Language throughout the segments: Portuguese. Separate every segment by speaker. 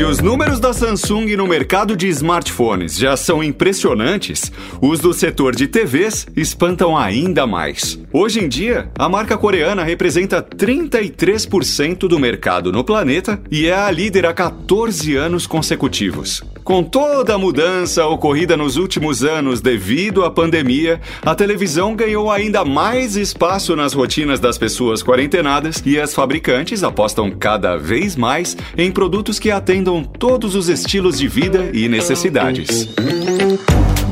Speaker 1: Se os números da Samsung no mercado de smartphones já são impressionantes, os do setor de TVs espantam ainda mais. Hoje em dia, a marca coreana representa 33% do mercado no planeta e é a líder há 14 anos consecutivos. Com toda a mudança ocorrida nos últimos anos devido à pandemia, a televisão ganhou ainda mais espaço nas rotinas das pessoas quarentenadas e as fabricantes apostam cada vez mais em produtos que atendam todos os estilos de vida e necessidades.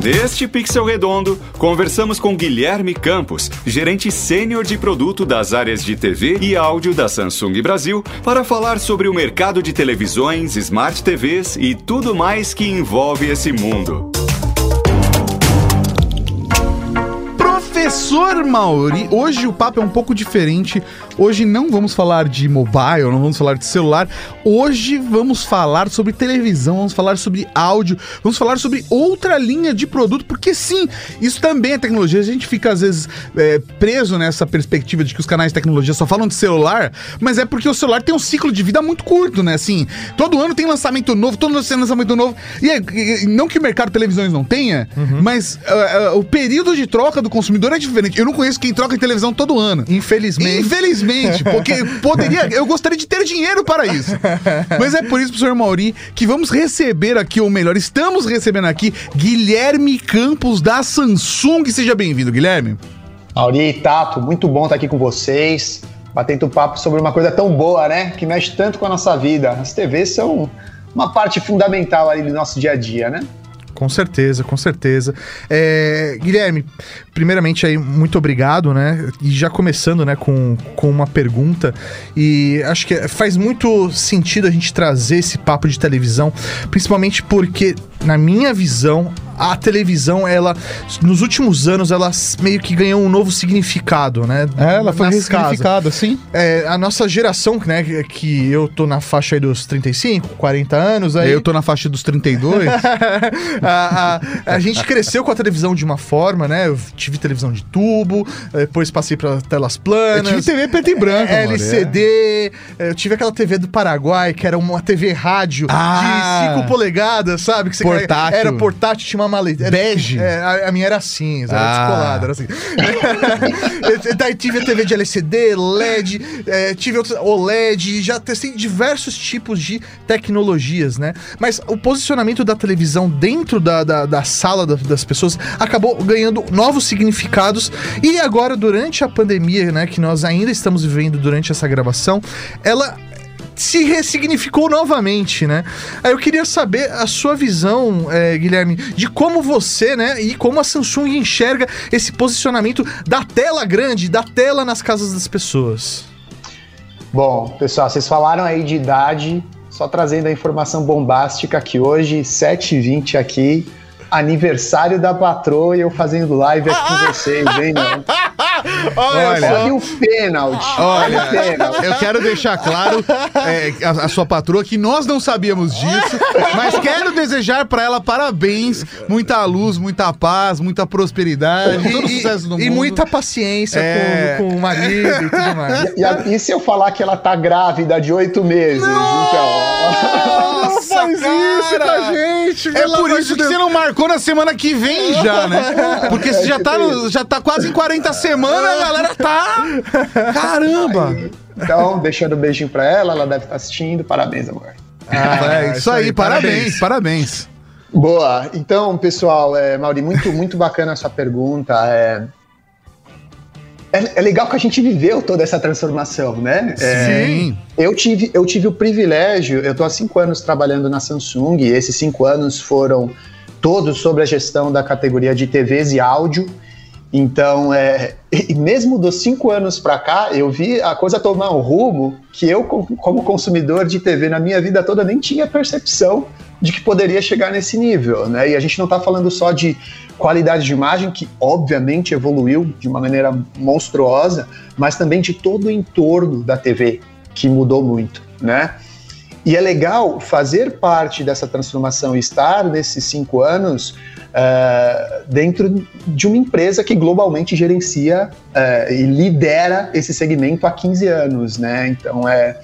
Speaker 1: Neste Pixel Redondo, conversamos com Guilherme Campos, gerente sênior de produto das áreas de TV e áudio da Samsung Brasil, para falar sobre o mercado de televisões, smart TVs e tudo mais que envolve esse mundo.
Speaker 2: Professor Mauri, hoje o papo é um pouco diferente. Hoje não vamos falar de mobile, não vamos falar de celular. Hoje vamos falar sobre televisão, vamos falar sobre áudio, vamos falar sobre outra linha de produto, porque sim, isso também é tecnologia. A gente fica às vezes é, preso nessa perspectiva de que os canais de tecnologia só falam de celular, mas é porque o celular tem um ciclo de vida muito curto, né? Assim, todo ano tem lançamento novo, todo ano tem lançamento novo. E, é, não que o mercado de televisões não tenha, uhum. mas uh, uh, o período de troca do consumidor é diferente. Eu não conheço quem troca em televisão todo ano.
Speaker 3: Infelizmente.
Speaker 2: Infelizmente, porque poderia. Eu gostaria de ter dinheiro para isso. Mas é por isso, professor Mauri, que vamos receber aqui, ou melhor, estamos recebendo aqui Guilherme Campos da Samsung. Seja bem-vindo, Guilherme.
Speaker 4: Mauri, Tato, muito bom estar aqui com vocês, batendo papo sobre uma coisa tão boa, né? Que mexe tanto com a nossa vida. As TVs são uma parte fundamental aí do nosso dia a dia, né?
Speaker 3: Com certeza, com certeza. É, Guilherme, primeiramente aí, muito obrigado, né? E já começando, né, com, com uma pergunta. E acho que faz muito sentido a gente trazer esse papo de televisão, principalmente porque, na minha visão, a televisão, ela, nos últimos anos, ela meio que ganhou um novo significado, né?
Speaker 2: É, ela foi ressignificada, sim.
Speaker 3: É, a nossa geração, né, que eu tô na faixa aí dos 35, 40 anos. Aí...
Speaker 2: Eu tô na faixa dos 32.
Speaker 3: a, a, a, gente cresceu com a televisão de uma forma, né? Eu tive televisão de tubo, depois passei para telas planas.
Speaker 2: Eu tive TV preto e branco.
Speaker 3: LCD. É. Eu tive aquela TV do Paraguai, que era uma TV rádio ah, de 5 polegadas, sabe? Que
Speaker 2: você portátil.
Speaker 3: Era portátil, tinha uma maleta.
Speaker 2: Bege?
Speaker 3: É, a, a, minha era assim, era ah. descolada, era assim. Daí tive a TV de LCD, LED, é, tive outros, OLED, já testei diversos tipos de tecnologias, né? Mas o posicionamento da televisão dentro da, da, da sala da, das pessoas acabou ganhando novos significados. E agora, durante a pandemia, né, que nós ainda estamos vivendo durante essa gravação, ela se ressignificou novamente, né? Aí eu queria saber a sua visão, é, Guilherme, de como você, né, e como a Samsung enxerga esse posicionamento da tela grande, da tela nas casas das pessoas.
Speaker 4: Bom, pessoal, vocês falaram aí de idade, só trazendo a informação bombástica que hoje, 7h20 aqui, aniversário da patroa e eu fazendo live aqui com vocês, hein, mano?
Speaker 2: Olha,
Speaker 4: olha o pênalti.
Speaker 2: Olha, pênalti. eu quero deixar claro é, a, a, sua patroa que nós não sabíamos disso, mas quero desejar para ela parabéns, muita luz, muita paz, muita prosperidade,
Speaker 3: e, todo sucesso no mundo. E muita paciência é... com, com, o marido e tudo mais.
Speaker 4: E, e, e, se eu falar que ela tá grávida de oito meses?
Speaker 2: Não! Então, Nossa, faz cara. isso com a gente, É por isso que você não marcou na semana que vem já, né? Porque você já tá, no, já tá quase em 40 semanas, a galera tá. Caramba!
Speaker 4: Então, deixando um beijinho pra ela, ela deve estar assistindo. Parabéns, amor.
Speaker 2: Ah, é isso aí, parabéns, parabéns.
Speaker 4: Boa. Então, pessoal, é, Mauri, muito, muito bacana a sua pergunta. É, é, é, legal que a gente viveu toda essa transformação, né?
Speaker 2: É, Sim.
Speaker 4: eu, tive, eu tive o privilégio, eu estou há cinco anos trabalhando na Samsung, e esses cinco anos foram todos sobre a gestão da categoria de TVs e áudio. Então, é, e mesmo dos cinco anos para cá, eu vi a coisa tomar um rumo que eu, como consumidor de TV na minha vida toda, nem tinha percepção de que poderia chegar nesse nível, né? E a gente não está falando só de qualidade de imagem, que obviamente evoluiu de uma maneira monstruosa, mas também de todo o entorno da TV, que mudou muito, né? E é legal fazer parte dessa transformação e estar nesses cinco anos uh, dentro de uma empresa que globalmente gerencia uh, e lidera esse segmento há 15 anos, né? Então é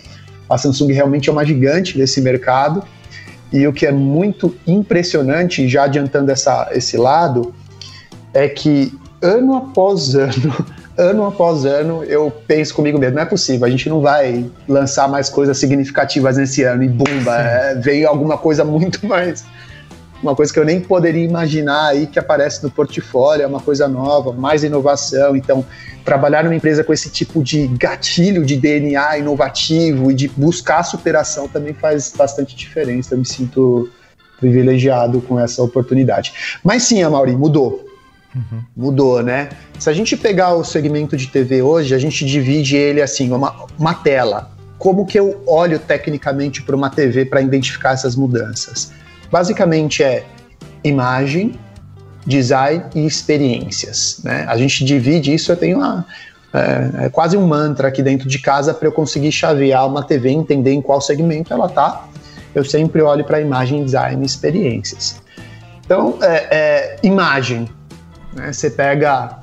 Speaker 4: A Samsung realmente é uma gigante desse mercado. E o que é muito impressionante, já adiantando essa, esse lado, é que ano após ano, ano após ano, eu penso comigo mesmo, não é possível, a gente não vai lançar mais coisas significativas nesse ano e bumba, é, veio alguma coisa muito mais uma coisa que eu nem poderia imaginar aí que aparece no portfólio, é uma coisa nova, mais inovação. Então, trabalhar numa empresa com esse tipo de gatilho de DNA inovativo e de buscar superação também faz bastante diferença. Eu me sinto privilegiado com essa oportunidade. Mas sim, Amaury, mudou. Uhum. Mudou, né? Se a gente pegar o segmento de TV hoje, a gente divide ele assim, uma, uma tela. Como que eu olho tecnicamente para uma TV para identificar essas mudanças? Basicamente é imagem, design e experiências. Né? A gente divide isso, eu tenho uma, é, é quase um mantra aqui dentro de casa para eu conseguir chavear uma TV, entender em qual segmento ela está. Eu sempre olho para imagem, design e experiências. Então, é, é, imagem. Né? Você pega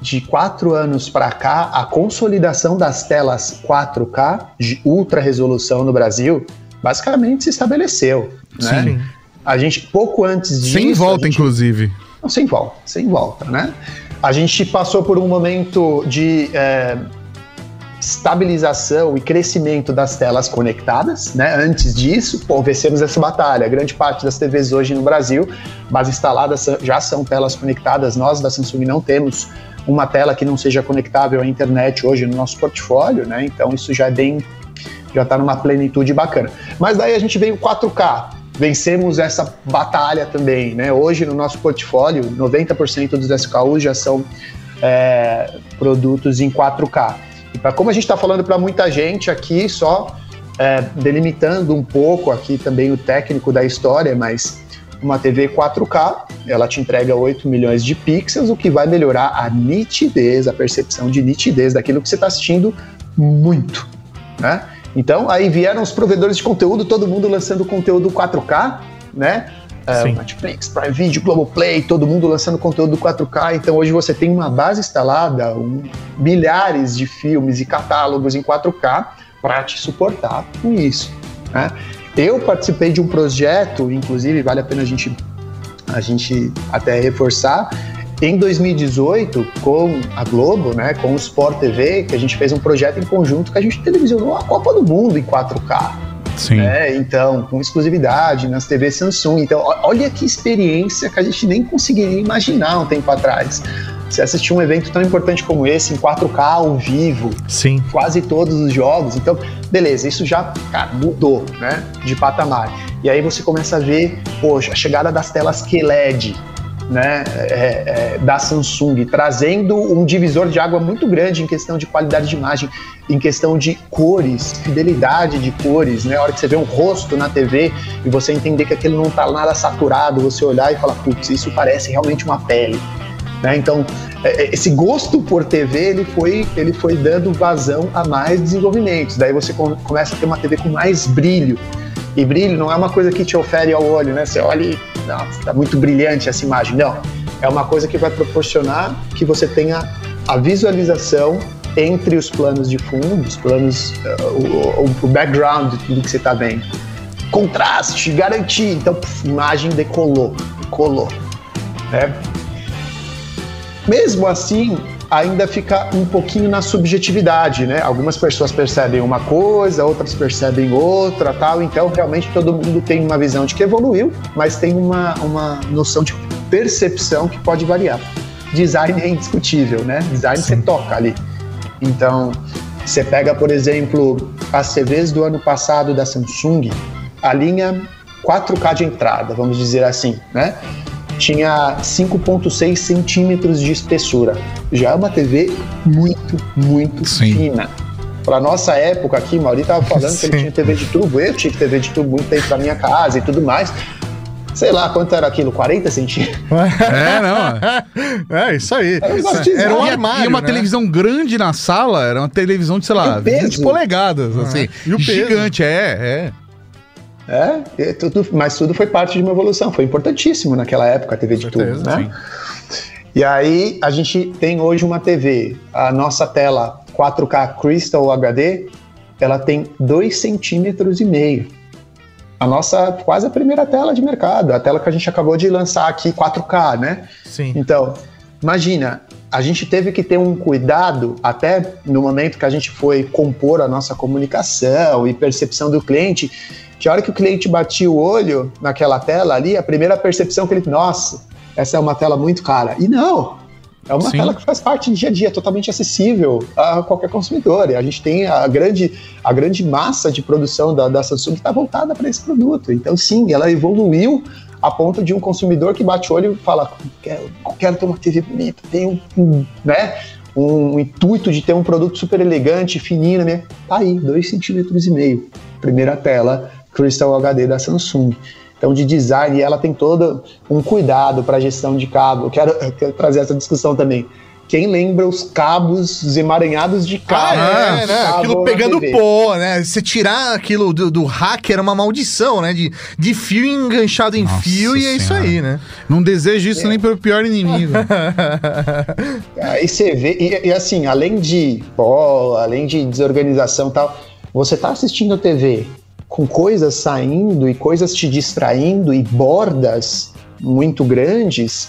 Speaker 4: de quatro anos para cá, a consolidação das telas 4K de ultra resolução no Brasil basicamente se estabeleceu. Né? A gente, pouco antes disso.
Speaker 2: Sem volta,
Speaker 4: gente...
Speaker 2: inclusive.
Speaker 4: Não, sem volta, sem volta, né? A gente passou por um momento de é, estabilização e crescimento das telas conectadas, né? Antes disso, pô, vencemos essa batalha. Grande parte das TVs hoje no Brasil, base instaladas já são telas conectadas. Nós da Samsung não temos uma tela que não seja conectável à internet hoje no nosso portfólio, né? Então isso já é bem, já está numa plenitude bacana. Mas daí a gente veio 4K vencemos essa batalha também. Né? Hoje, no nosso portfólio, 90% dos SKUs já são é, produtos em 4K. E para como a gente está falando para muita gente aqui, só é, delimitando um pouco aqui também o técnico da história, mas uma TV 4K, ela te entrega 8 milhões de pixels, o que vai melhorar a nitidez, a percepção de nitidez daquilo que você está assistindo muito, né? Então, aí vieram os provedores de conteúdo, todo mundo lançando conteúdo 4K, né? Uh, Netflix, Prime Video, Globoplay, todo mundo lançando conteúdo 4K. Então hoje você tem uma base instalada, um, milhares de filmes e catálogos em 4K para te suportar com isso. Né? Eu participei de um projeto, inclusive vale a pena a gente, a gente até reforçar, em 2018, com a Globo, né, com o Sport TV, que a gente fez um projeto em conjunto que a gente televisionou a Copa do Mundo em 4K. Sim. Né? Então, com exclusividade nas TVs Samsung. Então, olha que experiência que a gente nem conseguiria imaginar um tempo atrás. Você assistir um evento tão importante como esse, em 4K ao vivo,
Speaker 2: Sim.
Speaker 4: quase todos os jogos. Então, beleza, isso já cara, mudou né, de patamar. E aí você começa a ver, poxa, a chegada das telas QLED, né, é, é, da Samsung, trazendo um divisor de água muito grande em questão de qualidade de imagem, em questão de cores, fidelidade de cores, né? A hora que você vê um rosto na TV e você entender que aquilo não está nada saturado, você olhar e falar, putz, isso parece realmente uma pele. Né? Então, é, é, esse gosto por TV ele foi, ele foi dando vazão a mais desenvolvimentos. Daí você começa a ter uma TV com mais brilho. E brilho não é uma coisa que te ofere ao olho, né? Você olha e está muito brilhante essa imagem. Não, é uma coisa que vai proporcionar que você tenha a visualização entre os planos de fundo, os planos, uh, o, o, background de tudo que você está vendo. Contraste, garantia. Então, puf, imagem decolou, colou. Né? Mesmo assim, ainda fica um pouquinho na subjetividade, né? Algumas pessoas percebem uma coisa, outras percebem outra, tal. Então, realmente, todo mundo tem uma visão de que evoluiu, mas tem uma, uma noção de percepção que pode variar. Design é indiscutível, né? Design Sim. você toca ali. Então, você pega, por exemplo, as TVs do ano passado da Samsung, a linha 4K de entrada, vamos dizer assim, né? Tinha 5,6 centímetros de espessura. Já é uma TV muito, muito Sim. fina. Para nossa época aqui, Mauri estava falando Sim. que ele tinha TV de tubo, eu tinha TV de tubo muito tempo para minha casa e tudo mais. Sei lá, quanto era aquilo? 40 centímetros?
Speaker 2: É, não. É, isso aí. Era, era um armário, E uma né? televisão grande na sala, era uma televisão de, sei lá, 20 polegadas, assim. E o peso. Gigante, é, é.
Speaker 4: É, tudo, mas tudo foi parte de uma evolução, foi importantíssimo naquela época a TV de tubo, né? E aí a gente tem hoje uma TV, a nossa tela 4K Crystal HD, ela tem 2 centímetros e meio. A nossa, quase a primeira tela de mercado, a tela que a gente acabou de lançar aqui, 4K, né?
Speaker 3: Sim.
Speaker 4: Então, imagina, a gente teve que ter um cuidado até no momento que a gente foi compor a nossa comunicação e percepção do cliente, a hora que o cliente batia o olho naquela tela ali, a primeira percepção que ele, nossa, essa é uma tela muito cara. E não, é uma
Speaker 2: Sim.
Speaker 4: tela que faz parte do dia a dia, totalmente acessível a qualquer consumidor. E a gente tem a grande, a grande massa de produção da, da Samsung que está voltada para esse produto. Então, sim, ela evoluiu a ponto de um consumidor que bate o olho e fala: quero, quero ter uma TV bonita, tem um, um, né, um intuito de ter um produto super elegante, fininho, né? Tá aí, 2,5 centímetros e meio. Primeira tela Crystal HD da Samsung. Então, de design, ela tem todo um cuidado para a gestão de cabo. Eu quero, eu quero trazer essa discussão também. Quem lembra os cabos, os emaranhados de cabo?
Speaker 3: Ah, é, né?
Speaker 4: Cabo
Speaker 3: Aquilo pegando pó, né? Você tirar aquilo do, do hack era uma maldição, né? De, de fio enganchado em
Speaker 2: Nossa
Speaker 3: fio e é isso
Speaker 2: Senhora.
Speaker 3: aí, né?
Speaker 2: Não desejo isso nem pelo pior inimigo.
Speaker 4: Aí você vê, e, e assim, além de pó, além de desorganização e tal, você tá assistindo a TV com coisas saindo e coisas te distraindo e bordas muito grandes,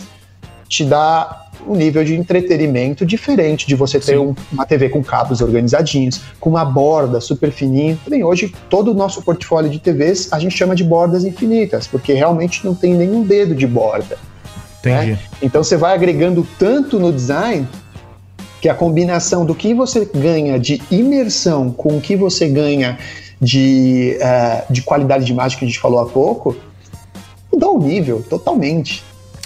Speaker 4: te dá um nível de entretenimento diferente de você ter um- uma TV com cabos organizadinhos, com uma borda super fininha. Bem, hoje todo o nosso portfólio de TVs a gente chama de bordas infinitas, porque realmente não tem nenhum dedo de borda.
Speaker 3: Entendi.
Speaker 4: Então você vai agregando tanto no design que a combinação do que você ganha de imersão com o que você ganha de, eh, de qualidade de imagem que a gente falou há pouco, mudou o nível totalmente.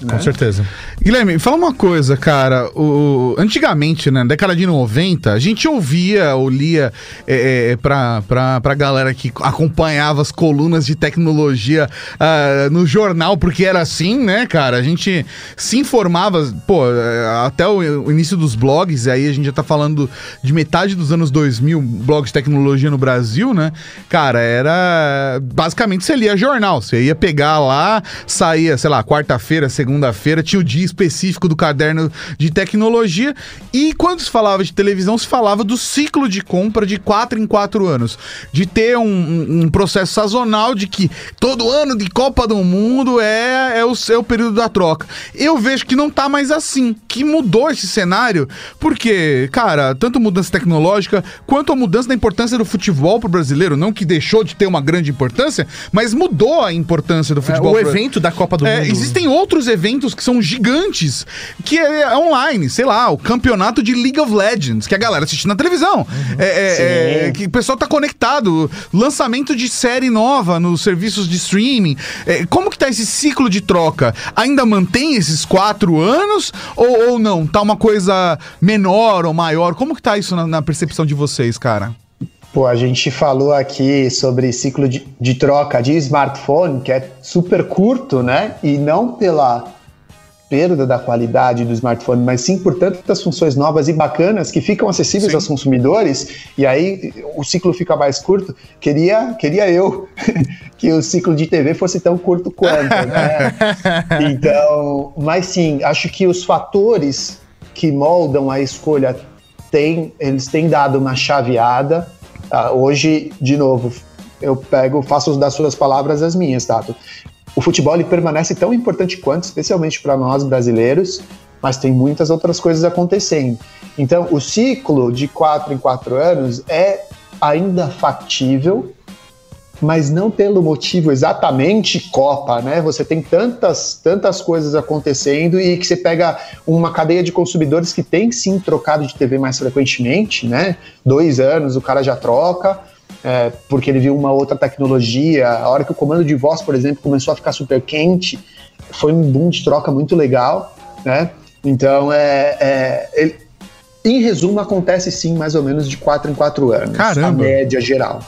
Speaker 2: Com certeza. Guilherme, fala uma coisa, cara. O, antigamente, né, na década de 90, a gente ouvia ou lia é, é, pra, pra, pra galera que acompanhava as colunas de tecnologia ah, no jornal, porque era assim, né, cara? A gente se informava, pô, é, até o, início dos blogs, e aí a gente já tá falando de metade dos anos 2000, blogs de tecnologia no Brasil, né? Cara, era. Basicamente você lia jornal. Você ia pegar lá, saía, sei lá, quarta-feira, segunda-feira, tinha o dia específico do caderno de tecnologia. E quando se falava de televisão, se falava do ciclo de compra de quatro em quatro anos. De ter um, um- um processo sazonal de que todo ano de Copa do Mundo é, é, o, é o período da troca. Eu vejo que não tá mais assim, que mudou esse cenário, porque, cara, tanto mudança tecnológica quanto a mudança da importância do futebol pro brasileiro, não que deixou de ter uma grande importância, mas mudou a importância do
Speaker 3: É,
Speaker 2: futebol.
Speaker 3: o
Speaker 2: pro-
Speaker 3: evento da Copa do
Speaker 2: é,
Speaker 3: Mundo.
Speaker 2: existem outros eventos que são gigantes, que é online, sei lá, o campeonato de League of Legends, que a galera assiste na televisão. É, é, é,
Speaker 4: Sim.
Speaker 2: que o pessoal tá conectado. Lançamento de série nova nos serviços de streaming. É, como que tá esse ciclo de troca? Ainda mantém esses quatro anos? Ou, ou não? Tá uma coisa menor ou maior? Como que tá isso na, na percepção de vocês, cara?
Speaker 4: Pô, a gente falou aqui sobre ciclo de, de troca de smartphone, que é super curto, né? E não pela perda da qualidade do smartphone, mas sim por tantas funções novas e bacanas que ficam acessíveis
Speaker 2: Sim.
Speaker 4: aos consumidores, e aí o ciclo fica mais curto. Queria, queria eu que o ciclo de TV fosse tão curto quanto, né? Então, mas sim, acho que os fatores que moldam a escolha têm, eles têm dado uma chaveada. Ah, hoje, de novo, eu pego, faço das suas palavras as minhas, Tato. O futebol ele permanece tão importante quanto, especialmente para nós brasileiros, mas tem muitas outras coisas acontecendo. Então, o ciclo de quatro em quatro anos é ainda factível, mas não pelo motivo exatamente Copa, né? Você tem tantas, tantas coisas acontecendo e que você pega uma cadeia de consumidores que tem sim trocado de TV mais frequentemente, né? Dois anos o cara já troca, é, porque ele viu uma outra tecnologia. A hora que o comando de voz, por exemplo, começou a ficar super quente, foi um boom de troca muito legal, né? Então, é, é, ele- em resumo, acontece sim mais ou menos de quatro em quatro anos.
Speaker 2: Caramba.
Speaker 4: A média geral.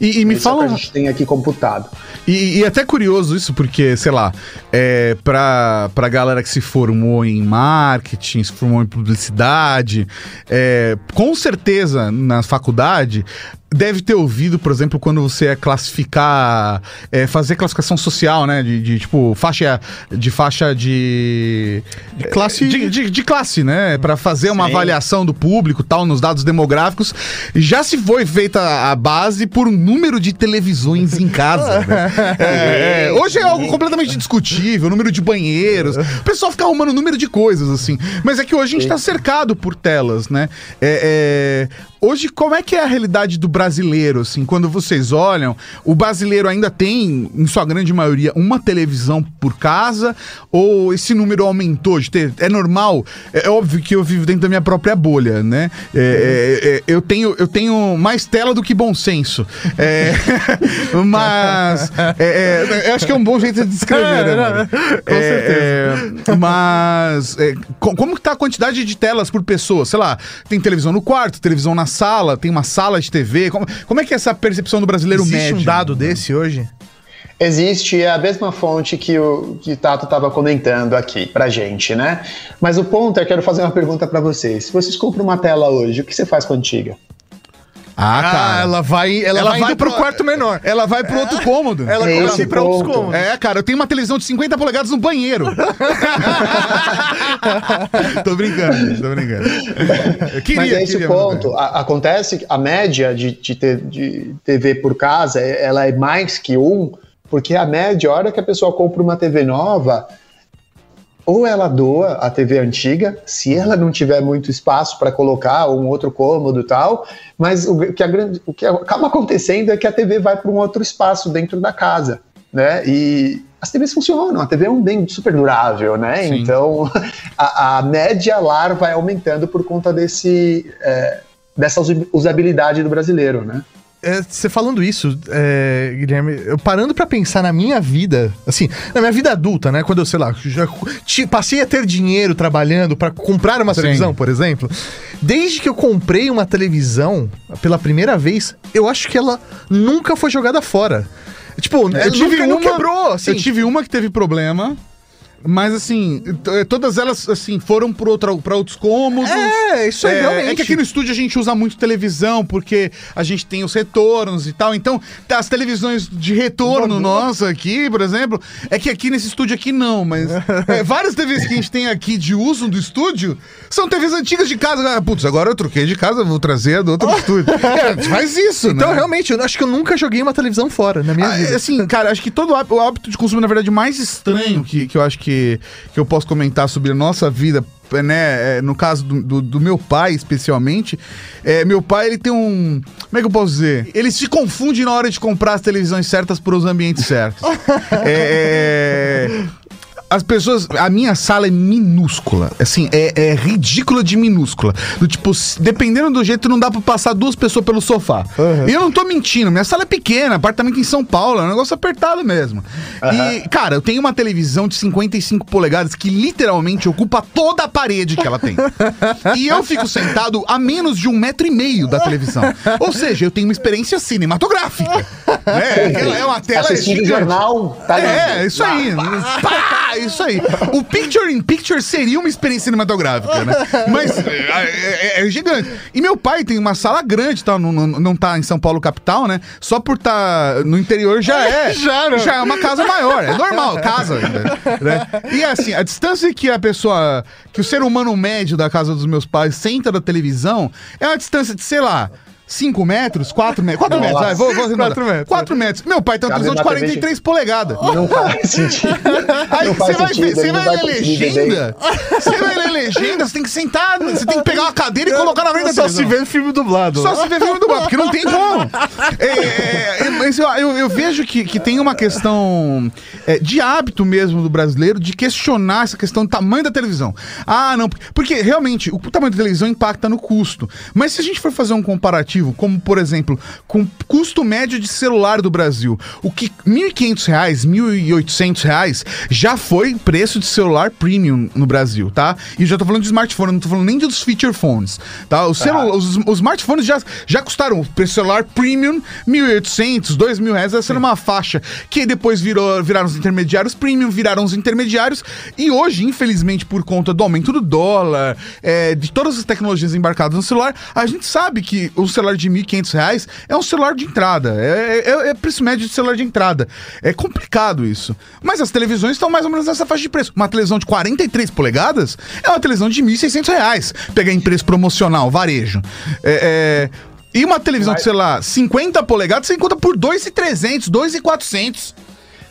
Speaker 2: E, e me
Speaker 4: Isso é o
Speaker 2: fala.
Speaker 4: que a gente tem aqui computado.
Speaker 2: E, e é até curioso isso, porque, sei lá, é, pra, pra galera que se formou em marketing, se formou em publicidade, é, com certeza na faculdade, deve ter ouvido, por exemplo, quando você é classificar, é, fazer classificação social, né? De, de, tipo faixa de faixa de,
Speaker 3: De classe-
Speaker 2: de, de- de classe, né? Para fazer uma
Speaker 4: Sim.
Speaker 2: avaliação do público, tal, nos dados demográficos, já se foi feita a base por um número de televisões em casa. né? É, é, hoje é algo completamente discutível, o número de banheiros. O pessoal fica arrumando número de coisas assim, mas é que hoje a gente tá cercado por telas, né? É, é, Hoje, como é que é a realidade do brasileiro, assim? Quando vocês olham, o brasileiro ainda tem, em sua grande maioria, uma televisão por casa? Ou esse número aumentou de ter? É normal? É, é óbvio que eu vivo dentro da minha própria bolha, né? É, é, é, eu, tenho, eu tenho mais tela do que bom senso. É, mas... eu acho que é um bom jeito de descrever, né?
Speaker 3: Com
Speaker 2: é, mas co- como que tá a quantidade de telas por pessoa? Sei lá, tem televisão no quarto, televisão na sala, tem uma sala de TV. Como, como é que é essa percepção do brasileiro
Speaker 3: Existe
Speaker 2: médio?
Speaker 3: um dado desse hoje?
Speaker 4: Existe a mesma fonte que o que Tato estava comentando aqui pra gente, né? Mas o ponto é, quero fazer uma pergunta pra vocês. Se vocês compram uma tela hoje, o que você faz com a antiga?
Speaker 2: Ah,
Speaker 3: Ah,
Speaker 2: cara.
Speaker 3: ela vai, ela,
Speaker 2: Ela
Speaker 3: vai
Speaker 2: vai
Speaker 3: pro
Speaker 2: pro-
Speaker 3: quarto menor.
Speaker 2: Ela vai pro outro cômodo.
Speaker 3: Ela
Speaker 4: É esse
Speaker 3: vai pra outros cômodos.
Speaker 2: É, cara, eu tenho uma televisão de 50 polegadas no banheiro. tô brincando, tô brincando. Eu queria,
Speaker 4: Mas é esse
Speaker 2: queria,
Speaker 4: o ponto. A- acontece que a média de, de, te- de TV por casa, é- ela é mais que um, porque a média, a hora que a pessoa compra uma TV nova, ou ela doa a TV antiga, se ela não tiver muito espaço para colocar, ou um outro cômodo e tal, mas o que, a grande- o que acaba acontecendo é que a TV vai para um outro espaço dentro da casa, né? E as TVs funcionam, a TV é um bem super durável, né?
Speaker 2: Sim.
Speaker 4: Então a, a média lar vai aumentando por conta desse, é, dessa usabilidade do brasileiro, né?
Speaker 3: É, Você falando isso, é, Guilherme, eu parando pra pensar na minha vida, assim, na minha vida adulta, né? Quando eu, sei lá, já passei a ter dinheiro trabalhando pra comprar uma
Speaker 2: Sim.
Speaker 3: televisão, por exemplo. Desde que eu comprei uma televisão pela primeira vez, eu acho que ela nunca foi jogada fora. Tipo,
Speaker 2: Eu tive
Speaker 3: nunca, não
Speaker 2: uma,
Speaker 3: quebrou, assim.
Speaker 2: Eu tive uma que teve problema. Mas assim, t- todas elas assim foram para outros cômodos.
Speaker 3: É, isso aí,
Speaker 2: é,
Speaker 3: realmente.
Speaker 2: é que aqui no estúdio a gente usa muito televisão, porque a gente tem os retornos e tal. Então, tá, as televisões de retorno nossa aqui, por exemplo, é que aqui nesse estúdio aqui não, mas é, várias TVs que a gente tem aqui de uso do estúdio são TVs antigas de casa. Ah, Putz, agora eu troquei de casa, vou trazer a do outro estúdio. É, faz isso,
Speaker 3: Então,
Speaker 2: né?
Speaker 3: realmente, eu acho que eu nunca joguei uma televisão fora na minha
Speaker 2: Ah,
Speaker 3: vida.
Speaker 2: assim, cara, acho que todo o hábito de consumo, na verdade, mais estranho que, que eu acho que, que eu posso comentar sobre a nossa vida, né? é, No caso do, do- do meu pai, especialmente, é, meu pai, ele tem um. Como é que eu posso dizer? Ele se confunde na hora de comprar as televisões certas para os ambientes certos. é. é, as pessoas. A minha sala é minúscula. Assim, é, é ridícula de minúscula. Do tipo, dependendo do jeito, não dá pra passar duas pessoas pelo sofá. E eu não tô mentindo. Minha sala é pequena, apartamento em São Paulo, é um negócio apertado mesmo. E, cara, eu tenho uma televisão de 55 polegadas que literalmente ocupa toda a parede que ela tem. e eu fico sentado a menos de um metro e meio da televisão. Ou seja, eu tenho uma experiência cinematográfica. né? Ela é uma tela
Speaker 4: Assistindo
Speaker 2: gigante.
Speaker 4: jornal, tá
Speaker 2: É,
Speaker 4: lindo.
Speaker 2: isso aí. Pá, isso aí. O Picture in Picture seria uma experiência cinematográfica, né? Mas é, é- é gigante. E meu pai tem uma sala grande, tá? Não, não, não tá em São Paulo capital, né? Só por tá no interior já é.
Speaker 3: Já, não.
Speaker 2: já é uma casa maior. É normal, casa. Né? E assim, a distância que a pessoa. que o ser humano médio da casa dos meus pais senta da televisão é uma distância de, sei lá. 5 metros? 4 metros? 4 metros, vai, vou, vou arredondar.
Speaker 3: Quatro metros.
Speaker 2: 4 metros. Meu pai tem uma televisão de
Speaker 4: na TV
Speaker 2: 43 polegadas.
Speaker 4: Não faz sentido.
Speaker 2: Aí você vai,
Speaker 4: sentido,
Speaker 2: você vai ler legenda, você vai ler legenda, você tem que sentar, você tem que pegar uma cadeira e colocar na frente da
Speaker 3: Só se
Speaker 2: televisão.
Speaker 3: vê filme dublado.
Speaker 2: Só se vê filme dublado, porque não tem como. É, é, é, mas eu, eu- eu vejo que, que tem uma questão é, de hábito mesmo do brasileiro de questionar essa questão do tamanho da televisão. Ah, não, porque realmente o tamanho da televisão impacta no custo. Mas se a gente for fazer um comparativo, como por exemplo, com o custo médio de celular do Brasil, o que 1.500 reais, 1.800 reais já foi preço de celular premium no Brasil, tá? E eu já tô falando de smartphone, não tô falando nem dos feature phones, tá? Os, celu- os, os smartphones já, já custaram, o celular premium, 1.800, 2.000 reais, essa era uma faixa que depois virou, viraram os intermediários premium, viraram os intermediários e hoje, infelizmente, por conta do aumento do dólar, é, de todas as tecnologias embarcadas no celular, a gente sabe que o celular celular de R$ 1.500 é um celular de entrada. É, é, é preço médio de celular de entrada. É complicado isso. Mas as televisões estão mais ou menos nessa faixa de preço. Uma televisão de 43 polegadas é uma televisão de R$ 1.600. Pegar em preço promocional, varejo. É, é, e uma televisão de, sei lá, 50 polegadas, você encontra por 2,300, 2,400.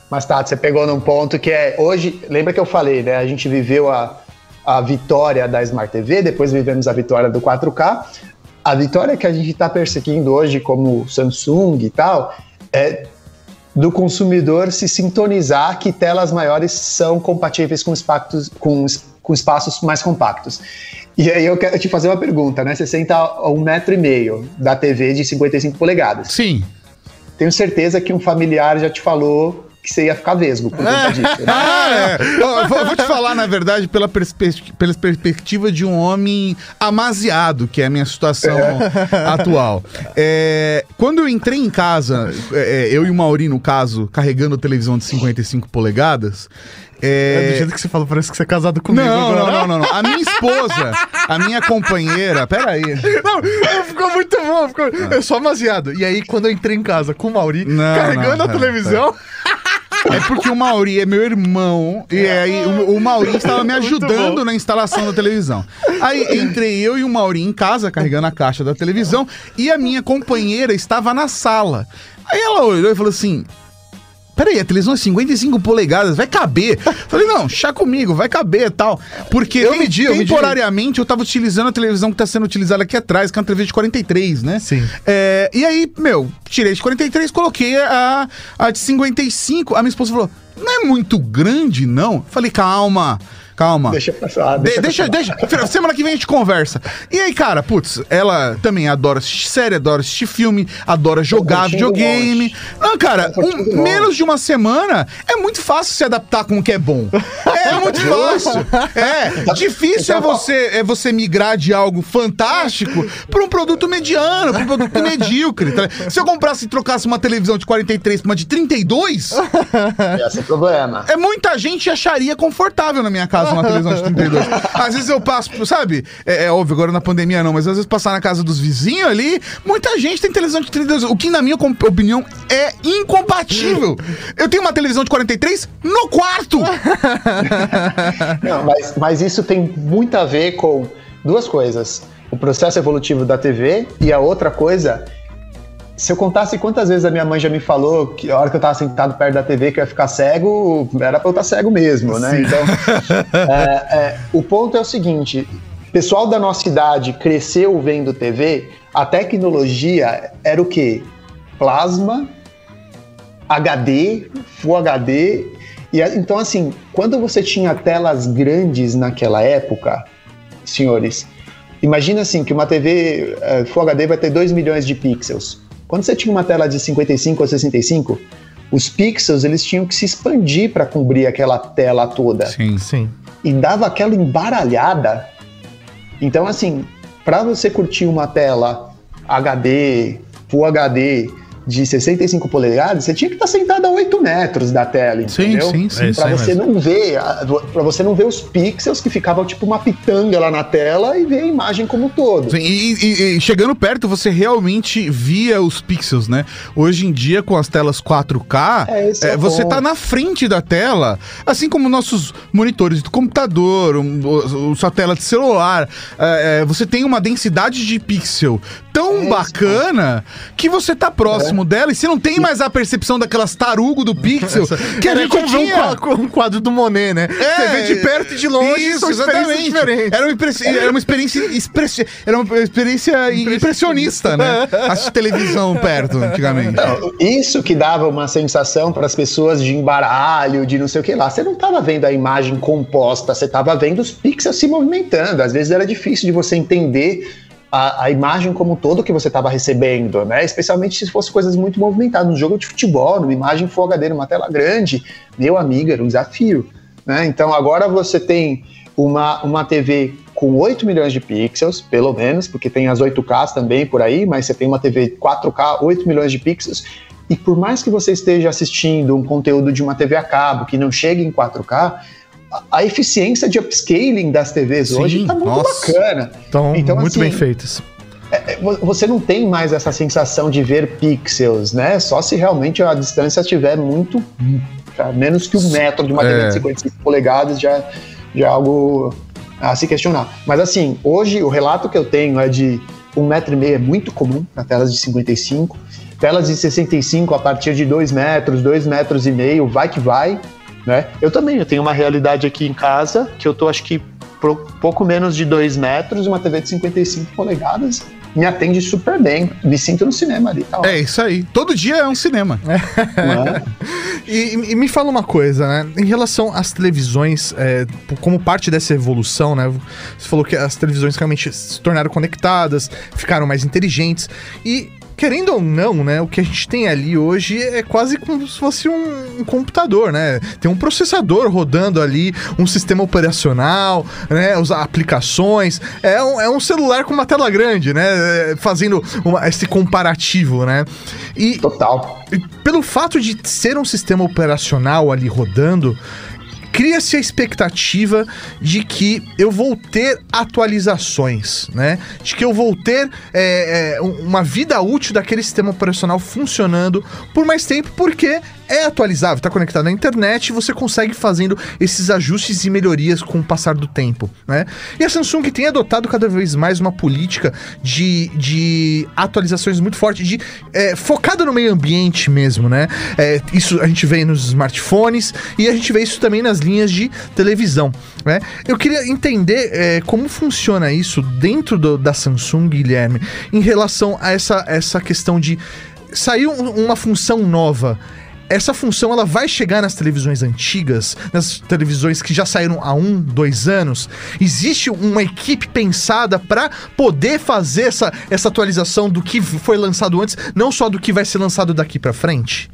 Speaker 4: Mas tá, você pegou num ponto que é hoje, lembra que eu falei, né? A gente viveu a, a vitória da Smart TV, depois vivemos a vitória do 4K. A vitória que a gente está perseguindo hoje, como Samsung e tal, é do consumidor se sintonizar que telas maiores são compatíveis com espaços, com, com espaços mais compactos. E aí eu quero te fazer uma pergunta, né? Você senta a um metro e meio da TV de 55 polegadas.
Speaker 2: Sim.
Speaker 4: Tenho certeza que um familiar já te falou que você ia ficar vesgo por conta disso. Né?
Speaker 2: Ah, é. Eu vou, vou te falar, na verdade, pela, perspe pela perspectiva de um homem amaziado, que é a minha situação atual. É, quando eu entrei em casa, é, eu e o Mauri, no caso, carregando televisão de 55 polegadas,
Speaker 3: é... é... do jeito que você falou, parece que você é casado comigo.
Speaker 2: Não, não, não, não, não, A minha esposa, a minha companheira. Peraí.
Speaker 3: Não, ficou muito bom. Ficou... Eu sou amaziado. E aí, quando eu entrei em casa com o Mauri, não, carregando não, a televisão.
Speaker 2: É porque o Mauri é meu irmão. E aí o, o Mauri estava me ajudando na instalação da televisão. Aí entrei eu e o Mauri em casa, carregando a caixa da televisão, e a minha companheira estava na sala. Aí ela olhou e falou assim: Peraí, a televisão é 55 polegadas, vai caber. Falei, não, chá comigo, vai caber e tal. Porque eu medi, eu temporariamente eu tava utilizando a televisão que tá sendo utilizada aqui atrás, que é uma televisão de 43, né?
Speaker 3: Sim.
Speaker 2: É, e aí, meu, tirei de 43, coloquei a, a de 55. A minha esposa falou, não é muito grande, não? Falei, calma. Calma.
Speaker 4: Deixa passar. Deixa,
Speaker 2: de, deixa, deixa, Semana que vem a gente conversa. E aí, cara, putz, ela também adora assistir série, adora assistir filme, adora jogar videogame. Ah, cara, um, menos de uma semana é muito fácil se adaptar com o que é bom. É muito fácil. É. Difícil é você, é você migrar de algo fantástico para um produto mediano, para um produto medíocre. Tá? Se eu comprasse e trocasse uma televisão de 43 para uma de 32.
Speaker 4: Esse é o problema.
Speaker 2: É, muita gente acharia confortável na minha casa uma televisão de 32. Às vezes eu passo, sabe? É, é, óbvio, agora na pandemia não, mas às vezes passar na casa dos vizinhos ali, muita gente tem televisão de 32. O que, na minha opinião, é incompatível. Eu tenho uma televisão de 43 no quarto!
Speaker 4: Não, mas, mas isso tem muito a ver com duas coisas. O processo evolutivo da TV e a outra coisa se eu contasse quantas vezes a minha mãe já me falou que a hora que eu tava sentado perto da TV que eu ia ficar cego, era pra eu estar cego mesmo, né? Sim. Então, é, é, o ponto é o seguinte: pessoal da nossa idade cresceu vendo TV, a tecnologia era o quê? Plasma, HD, Full HD. E, então, assim, quando você tinha telas grandes naquela época, senhores, imagina assim que uma TV uh, Full HD vai ter 2 milhões de pixels. Quando você tinha uma tela de 55 ou 65, os pixels eles tinham que se expandir para cobrir aquela tela toda.
Speaker 2: Sim, sim.
Speaker 4: E dava aquela embaralhada. Então, assim, para você curtir uma tela HD, Full HD, de 65 polegadas, você tinha que estar sentado a 8 metros da tela, entendeu?
Speaker 2: Sim, sim, sim.
Speaker 4: Para você mesmo. não ver, para você não ver os pixels que ficavam tipo uma pitanga lá na tela e ver a imagem como um todo.
Speaker 2: Sim, e, e, e, chegando perto, você realmente via os pixels, né? Hoje em dia, com as telas 4K, é, é, é você tá na frente da tela, assim como nossos monitores do computador, um, sua tela de celular, é, é, você tem uma densidade de pixel tão é bacana que você tá próximo próximo dela e você não tem mais a percepção daquelas tarugo do pixel
Speaker 3: que a gente como tinha. Um, um quadro do Monet, né?
Speaker 2: É, você vê de perto e de longe isso, são exatamente. diferentes. Era uma, era uma experiência expressi... era uma experiência impressionista, né? Assistir televisão perto antigamente.
Speaker 4: Não, isso que dava uma sensação para as pessoas de embaralho, de não sei o que lá. Você não estava vendo a imagem composta, você estava vendo os pixels se movimentando. Às vezes era difícil de você entender a, a, imagem como um todo que você estava recebendo, né? Especialmente se fosse coisas muito movimentadas. No jogo de futebol, numa imagem Full HD, numa tela grande, meu amigo, era um desafio. Né? Então agora você tem uma, uma TV com 8 milhões de pixels, pelo menos, porque tem as 8K também por aí, mas você tem uma TV 4K, 8 milhões de pixels, e por mais que você esteja assistindo um conteúdo de uma TV a cabo que não chegue em 4K, a eficiência de upscaling das TVs Sim, hoje tá muito nossa. bacana.
Speaker 3: Estão então, muito assim, bem feitas.
Speaker 4: é, é você não tem mais essa sensação de ver pixels, né? Só se realmente a distância estiver muito menos que um metro de uma TV é. de 55 polegadas já, já é algo a se questionar. Mas assim, hoje o relato que eu tenho é de um metro e meio é muito comum na telas de 55, telas de 65 a partir de 2 metros, 2 metros e meio, vai que vai, né? Eu também, eu tenho uma realidade aqui em casa que eu tô acho que pouco menos de 2 metros, uma TV de 55 polegadas, me atende super bem. Me sinto no cinema ali.
Speaker 3: Tá é isso aí. Todo dia é um cinema. É. e, e, me fala uma coisa, né? Em relação às televisões, é, como parte dessa evolução, né? Você falou que as televisões realmente se tornaram conectadas, ficaram mais inteligentes. E querendo ou não, né, o que a gente tem ali hoje é quase como se fosse um, um, computador, né? Tem um processador rodando ali, um sistema operacional, né, as aplicações. É um, é um celular com uma tela grande, né? Fazendo uma, esse comparativo, né?
Speaker 4: E, Total.
Speaker 3: Pelo fato de ser um sistema operacional ali rodando, cria-se a expectativa de que eu vou ter atualizações, né? De que eu vou ter é, é, uma vida útil daquele sistema operacional funcionando por mais tempo, porque é atualizável, está conectado à internet e você consegue fazendo esses ajustes e melhorias com o passar do tempo, né? E a Samsung tem adotado cada vez mais uma política de, de atualizações muito forte, de é, focada no meio ambiente mesmo, né? É, isso a gente vê nos smartphones e a gente vê isso também nas linhas de televisão, né? Eu queria entender é, como funciona isso dentro do, da Samsung, Guilherme, em relação a essa, essa questão de saiu uma função nova essa função ela vai chegar nas televisões antigas, nas televisões que já saíram há um, dois anos. Existe uma equipe pensada para poder fazer essa, essa atualização do que foi lançado antes, não só do que vai ser lançado daqui para frente?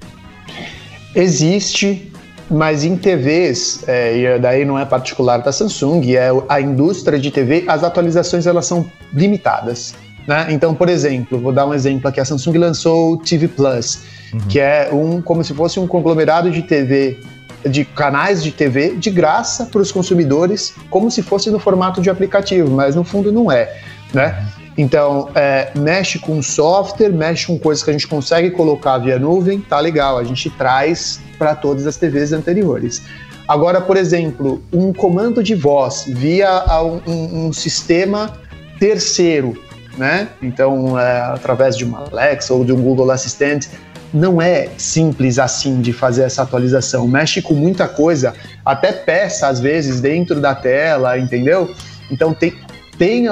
Speaker 4: Existe, mas em TVs, é, e daí não é particular da Samsung, é a indústria de TV, as atualizações elas são limitadas. Né? Então, por exemplo, vou dar um exemplo aqui: a Samsung lançou o TV Plus, uhum. que é um como se fosse um conglomerado de TV, de canais de TV de graça para os consumidores, como se fosse no formato de aplicativo, mas no fundo não é. Né? Uhum. Então, é, mexe com software, mexe com coisas que a gente consegue colocar via nuvem, tá legal, a gente traz para todas as TVs anteriores. Agora, por exemplo, um comando de voz via um, um sistema terceiro né? Então, é, através de uma Alexa ou de um Google Assistente, não é simples assim de fazer essa atualização. Mexe com muita coisa, até peça às vezes dentro da tela, entendeu? Então tem, tem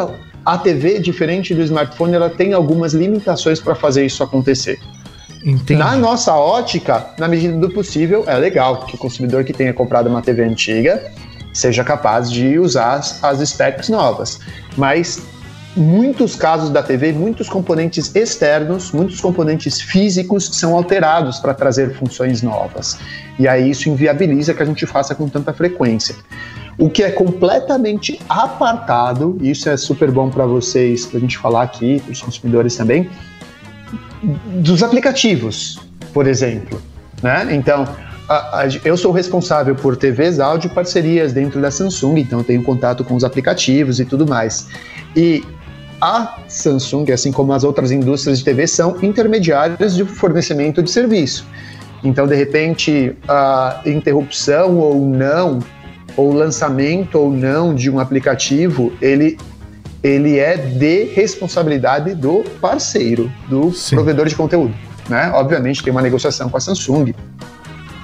Speaker 4: a, TV diferente do smartphone, ela tem algumas limitações para fazer isso acontecer. Entendi. Na nossa ótica, na medida do possível, é legal que o consumidor que tenha comprado uma TV antiga seja capaz de usar as, as specs novas. Mas muitos casos da TV, muitos componentes externos, muitos componentes físicos são alterados para trazer funções novas. E aí isso inviabiliza que a gente faça com tanta frequência. O que é completamente apartado, e isso é super bom para vocês, para a gente falar aqui, para os consumidores também, dos aplicativos, por exemplo. Né? Então, a, a, eu sou responsável por TVs, áudio parcerias dentro da Samsung, então tenho contato com os aplicativos e tudo mais. E a Samsung, assim como as outras indústrias de TV, são intermediárias de fornecimento de serviço. Então, de repente, a interrupção ou não, ou lançamento ou não de um aplicativo, ele, ele é de responsabilidade do parceiro, do Sim. provedor de conteúdo. Né? Obviamente, tem uma negociação com a Samsung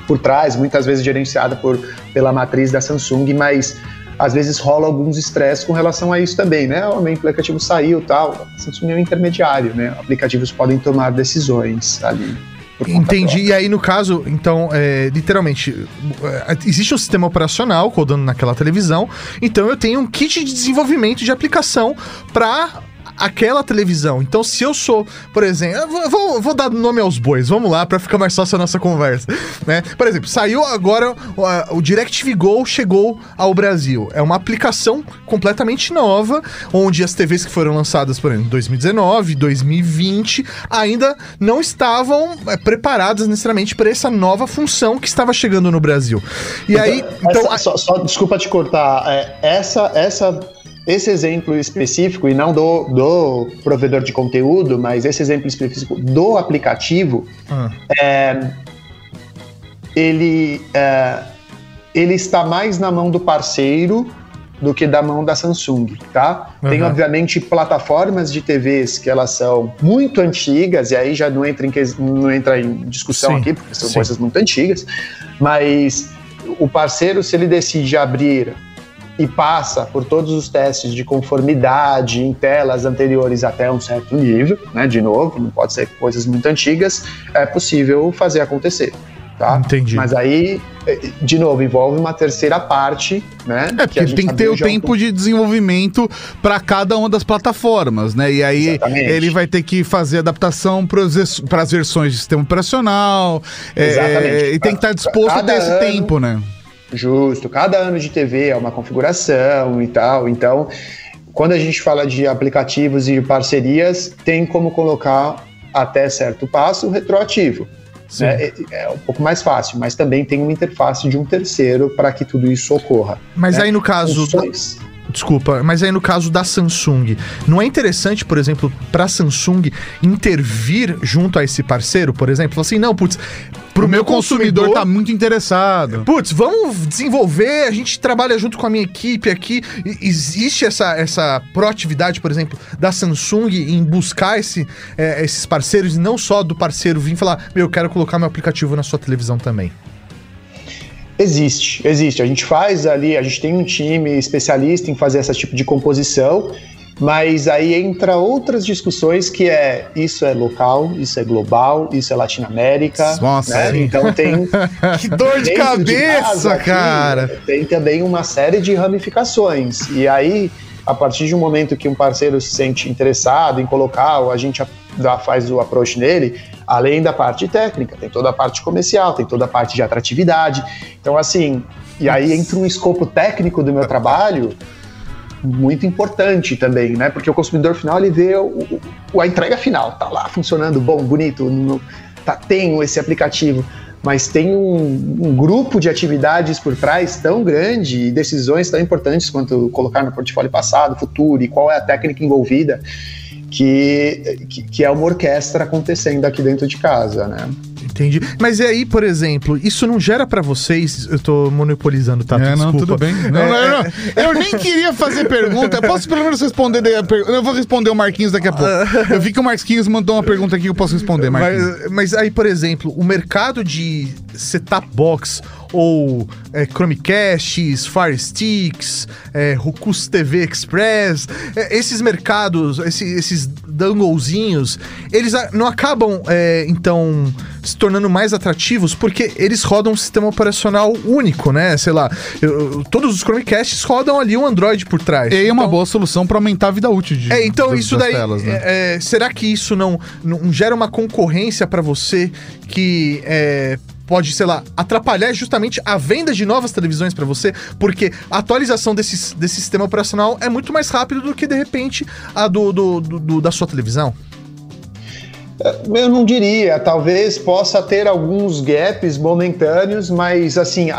Speaker 4: por trás, muitas vezes gerenciada por, pela matriz da Samsung, mas às vezes rola alguns estresses com relação a isso também, né? O meu aplicativo saiu tal, Samsung é um intermediário, né? Aplicativos podem tomar decisões ali.
Speaker 3: Entendi. E aí, no caso, então, é, literalmente, é, existe um sistema operacional rodando naquela televisão, então eu tenho um kit de desenvolvimento de aplicação para aquela televisão. Então, se eu sou, por exemplo, eu vou, vou dar nome aos bois, vamos lá, para ficar mais fácil a nossa conversa, né? Por exemplo, saiu agora o, o DirecTV Go chegou ao Brasil. É uma aplicação completamente nova, onde as TVs que foram lançadas, por exemplo, em 2019, 2020, ainda não estavam é, preparadas necessariamente para essa nova função que estava chegando no Brasil. E então, aí,
Speaker 4: então, essa, só, só, desculpa te cortar, é, essa essa esse exemplo específico, e não do, do provedor de conteúdo, mas esse exemplo específico do aplicativo,
Speaker 3: Ah.
Speaker 4: é, ele, é, ele está mais na mão do parceiro do que da mão da Samsung, tá? Tem,
Speaker 3: Uhum.
Speaker 4: obviamente, plataformas de TVs que elas são muito antigas, e aí já não entra em, não entra em discussão
Speaker 3: Sim,
Speaker 4: aqui, porque são
Speaker 3: sim.
Speaker 4: coisas muito antigas, mas o parceiro, se ele decide abrir e passa por todos os testes de conformidade em telas anteriores até um certo nível, né? De novo, não pode ser coisas muito antigas, é possível fazer acontecer. Tá?
Speaker 3: Entendi.
Speaker 4: Mas aí, eh, de novo, envolve uma terceira parte, né?
Speaker 2: É, porque
Speaker 4: a
Speaker 2: tem que ter o tempo de desenvolvimento para cada uma das plataformas, né? E aí
Speaker 4: Exatamente.
Speaker 2: ele vai ter que fazer adaptação para as versões de sistema operacional. é,
Speaker 4: Exatamente.
Speaker 2: e tem que estar disposto
Speaker 4: Cada
Speaker 2: desse
Speaker 4: ano-
Speaker 2: tempo, né?
Speaker 4: Justo, cada ano de TV é uma configuração e tal. Então, quando a gente fala de aplicativos e de parcerias, tem como colocar até certo passo o retroativo. É, é um pouco mais fácil, mas também tem uma interface de um terceiro para que tudo isso ocorra.
Speaker 3: Mas
Speaker 4: né?
Speaker 3: aí no caso.
Speaker 4: Funções.
Speaker 3: Desculpa, mas aí no caso da Samsung, não é interessante, por exemplo, para a Samsung intervir junto a esse parceiro, por exemplo? Assim, não, putz, pro
Speaker 2: o meu consumidor tá muito interessado.
Speaker 3: Putz, vamos desenvolver, a gente trabalha junto com a minha equipe aqui. Existe essa, essa proatividade, por exemplo, da Samsung em buscar esse, é, esses parceiros e não só do parceiro vir falar, meu, eu quero colocar meu aplicativo na sua televisão também.
Speaker 4: Existe, existe. A gente faz ali, a gente tem um time especialista em fazer esse tipo de composição, mas aí entra outras discussões que é isso é local, isso é global, isso é Latinoamérica.
Speaker 2: Nossa,
Speaker 4: né? Então tem
Speaker 2: Que dor de cabeça,
Speaker 4: aqui,
Speaker 2: cara!
Speaker 4: Tem também uma série de ramificações. E aí, a partir de um momento que um parceiro se sente interessado em colocar, ou a gente a- dá, faz o approach nele, além da parte técnica, tem toda a parte comercial, tem toda a parte de atratividade. Então, assim, e aí entra um escopo técnico do meu trabalho muito importante também, né? Porque o consumidor final ele vê o, o- a entrega final, tá lá funcionando bom, bonito, no, tá, tenho esse aplicativo, mas tem um, um grupo de atividades por trás tão grande e decisões tão importantes quanto colocar no portfólio passado, futuro e qual é a técnica envolvida que, que, que é uma orquestra acontecendo aqui dentro de casa, né?
Speaker 3: Entendi. Mas e aí, por exemplo, isso não gera pra vocês. Eu tô monopolizando, tá?
Speaker 2: é, não,
Speaker 3: Desculpa.
Speaker 2: tudo bem. Não,
Speaker 3: É,
Speaker 2: não, não. Eu nem queria fazer pergunta. Posso pelo menos responder? daí a per- Eu vou responder o Marquinhos daqui a pouco. Eu vi que o Marquinhos mandou uma pergunta aqui que eu posso responder, Marquinhos.
Speaker 3: Mas, mas aí, por exemplo, o mercado de setup box ou é, Chromecasts, Fire Sticks, é, Rokus TV Express, é, esses mercados, esse- esses donglezinhos, eles não acabam, é, então, se tornando mais atrativos porque eles rodam um sistema operacional único, né? Sei lá, eu- todos os Chromecasts rodam ali um Android por trás.
Speaker 2: E é uma
Speaker 3: Então-
Speaker 2: boa solução pra aumentar a vida útil de
Speaker 3: é, então
Speaker 2: das-
Speaker 3: isso daí.
Speaker 2: telas, né?
Speaker 3: é, é, será que isso não, não gera uma concorrência pra você que é, pode, sei lá, atrapalhar justamente a venda de novas televisões pra você? Porque a atualização desse, desse sistema operacional é muito mais rápido do que, de repente, a do, do- do- do- da sua televisão.
Speaker 4: Eu não diria, talvez possa ter alguns gaps momentâneos, mas assim,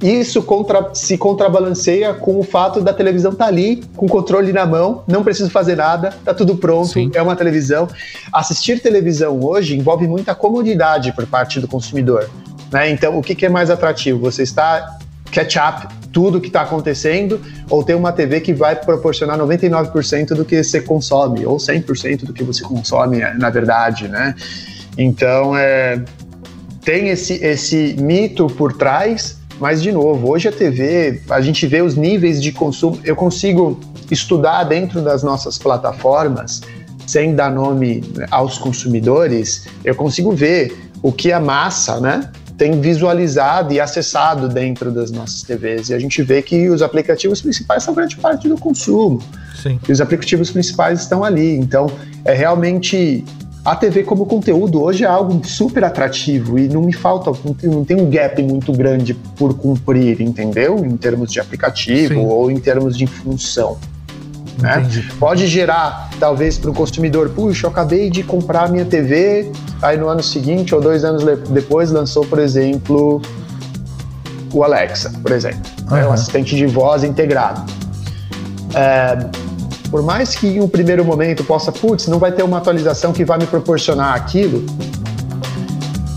Speaker 4: isso contra- se contrabalanceia com o fato da televisão estar ali, com o controle na mão, não preciso fazer nada, tá tudo pronto,
Speaker 2: Sim.
Speaker 4: é uma televisão. Assistir televisão hoje envolve muita comodidade por parte do consumidor. Né? Então, o que, que é mais atrativo? Você está catch up tudo que está acontecendo ou ter uma TV que vai proporcionar 99% do que você consome ou 100% do que você consome, na verdade, né? Então, é, tem esse, esse mito por trás, mas, de novo, hoje a TV, a gente vê os níveis de consumo. Eu consigo estudar dentro das nossas plataformas, sem dar nome aos consumidores, eu consigo ver o que a massa, né? Tem visualizado e acessado dentro das nossas TVs. E a gente vê que os aplicativos principais são grande parte do consumo.
Speaker 3: Sim.
Speaker 4: E os aplicativos principais estão ali. Então, é realmente. A TV como conteúdo hoje é algo super atrativo e não me falta, não tem, um gap muito grande por cumprir, entendeu? Em termos de aplicativo
Speaker 3: Sim.
Speaker 4: ou em termos de função. Né?
Speaker 3: Entendi.
Speaker 4: Pode gerar, talvez, para o consumidor, puxa, eu acabei de comprar minha TV, aí no ano seguinte ou dois anos depois lançou, por exemplo, o Alexa, por exemplo, né?
Speaker 3: Aham.
Speaker 4: o assistente de voz integrado. É, por mais que em um primeiro momento possa, putz, não vai ter uma atualização que vai me proporcionar aquilo,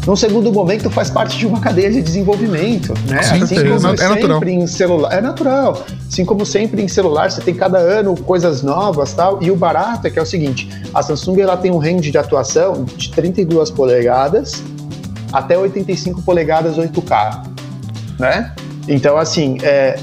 Speaker 4: num segundo momento faz parte de uma cadeia de desenvolvimento, né?
Speaker 2: Sim,
Speaker 4: assim
Speaker 2: é,
Speaker 4: como
Speaker 2: é
Speaker 4: sempre
Speaker 2: natural.
Speaker 4: em celular, é natural. Assim como sempre em celular, você tem cada ano coisas novas, tal. E o barato é que é o seguinte, a Samsung ela tem um range de atuação de 32 polegadas até 85 polegadas 8K, né? Então assim, é,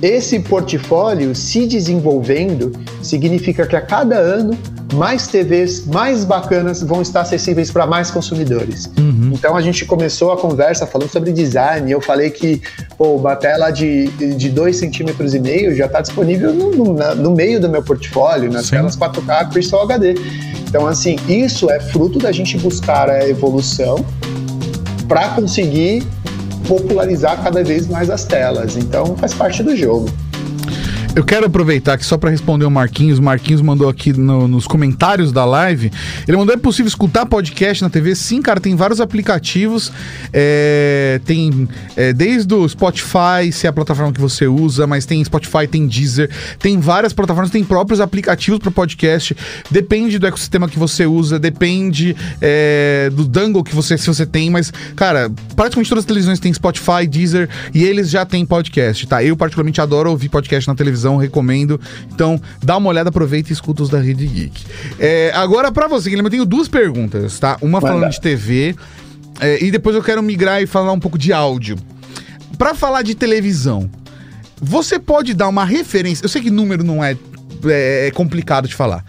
Speaker 4: esse portfólio se desenvolvendo significa que a cada ano mais TVs mais bacanas vão estar acessíveis para mais consumidores.
Speaker 2: Uhum.
Speaker 4: Então a gente começou a conversa falando sobre design. Eu falei que pô, uma tela de 2,5 de dois centímetros e meio já está disponível no, no, na- no meio do meu portfólio, nas
Speaker 2: Sim.
Speaker 4: telas 4K Crystal HD. Então, assim, isso é fruto da gente buscar a evolução para conseguir popularizar cada vez mais as telas. Então, faz parte do jogo.
Speaker 2: Eu quero aproveitar aqui só para responder o Marquinhos. O Marquinhos mandou aqui no- nos comentários da live. Ele mandou: é possível escutar podcast na TV? Sim, cara, tem vários aplicativos. É, tem é, desde o Spotify, se é a plataforma que você usa, mas tem Spotify, tem Deezer, tem várias plataformas, tem próprios aplicativos para podcast. Depende do ecossistema que você usa, depende é, do dangle que você, se você tem, mas, cara, praticamente todas as televisões têm Spotify, Deezer e eles já têm podcast, tá? Eu, particularmente, adoro ouvir podcast na televisão, recomendo. Então, dá uma olhada, aproveita e escuta os da Rede Geek. É, agora, pra você, Guilherme, eu tenho duas perguntas, tá? Uma
Speaker 4: Manda.
Speaker 2: falando de TV é, e depois eu quero migrar e falar um pouco de áudio. Pra falar de televisão, você pode dar uma referência. Eu sei que número não é, é complicado de falar.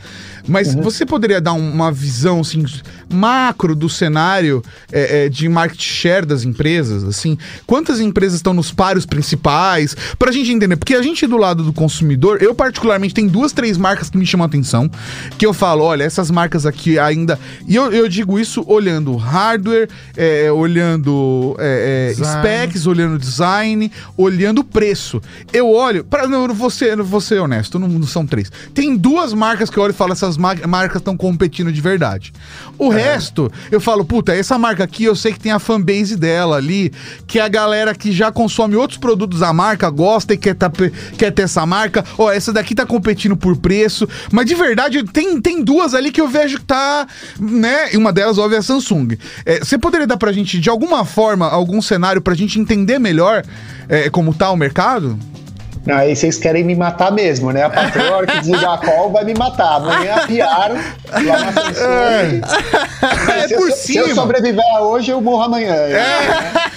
Speaker 2: Mas você poderia dar um- uma visão assim, macro do cenário é, é, de market share das empresas? assim Quantas empresas estão nos páreos principais? Pra gente entender. Porque a gente do lado do consumidor, eu particularmente tem duas, três marcas que me chamam a atenção. Que eu falo, olha, essas marcas aqui ainda. E eu, eu digo isso olhando hardware, é, olhando é, é, specs, olhando design, olhando preço. Eu olho, para não, eu não vou ser, eu não vou ser honesto, não, não são três. Tem duas marcas que eu olho e falo, essas ma- marcas estão competindo de verdade. O resto, eu falo, puta, essa marca aqui eu sei que tem a fanbase dela ali, que é a galera que já consome outros produtos da marca, gosta e quer, tá, quer ter essa marca. Ó, essa daqui tá competindo por preço. Mas de verdade, tem, tem duas ali que eu vejo que tá, né? E uma delas, óbvio, é a Samsung. É, você poderia dar pra gente, de alguma forma, algum cenário pra gente entender melhor é, como tá o mercado?
Speaker 4: Aí vocês querem me matar mesmo, né? A patroa, que desligar a call, vai me matar. Amanhã apiaram lá na Samsung.
Speaker 2: É
Speaker 4: se,
Speaker 2: por
Speaker 4: eu, se eu
Speaker 2: cima.
Speaker 4: sobreviver hoje, eu morro amanhã.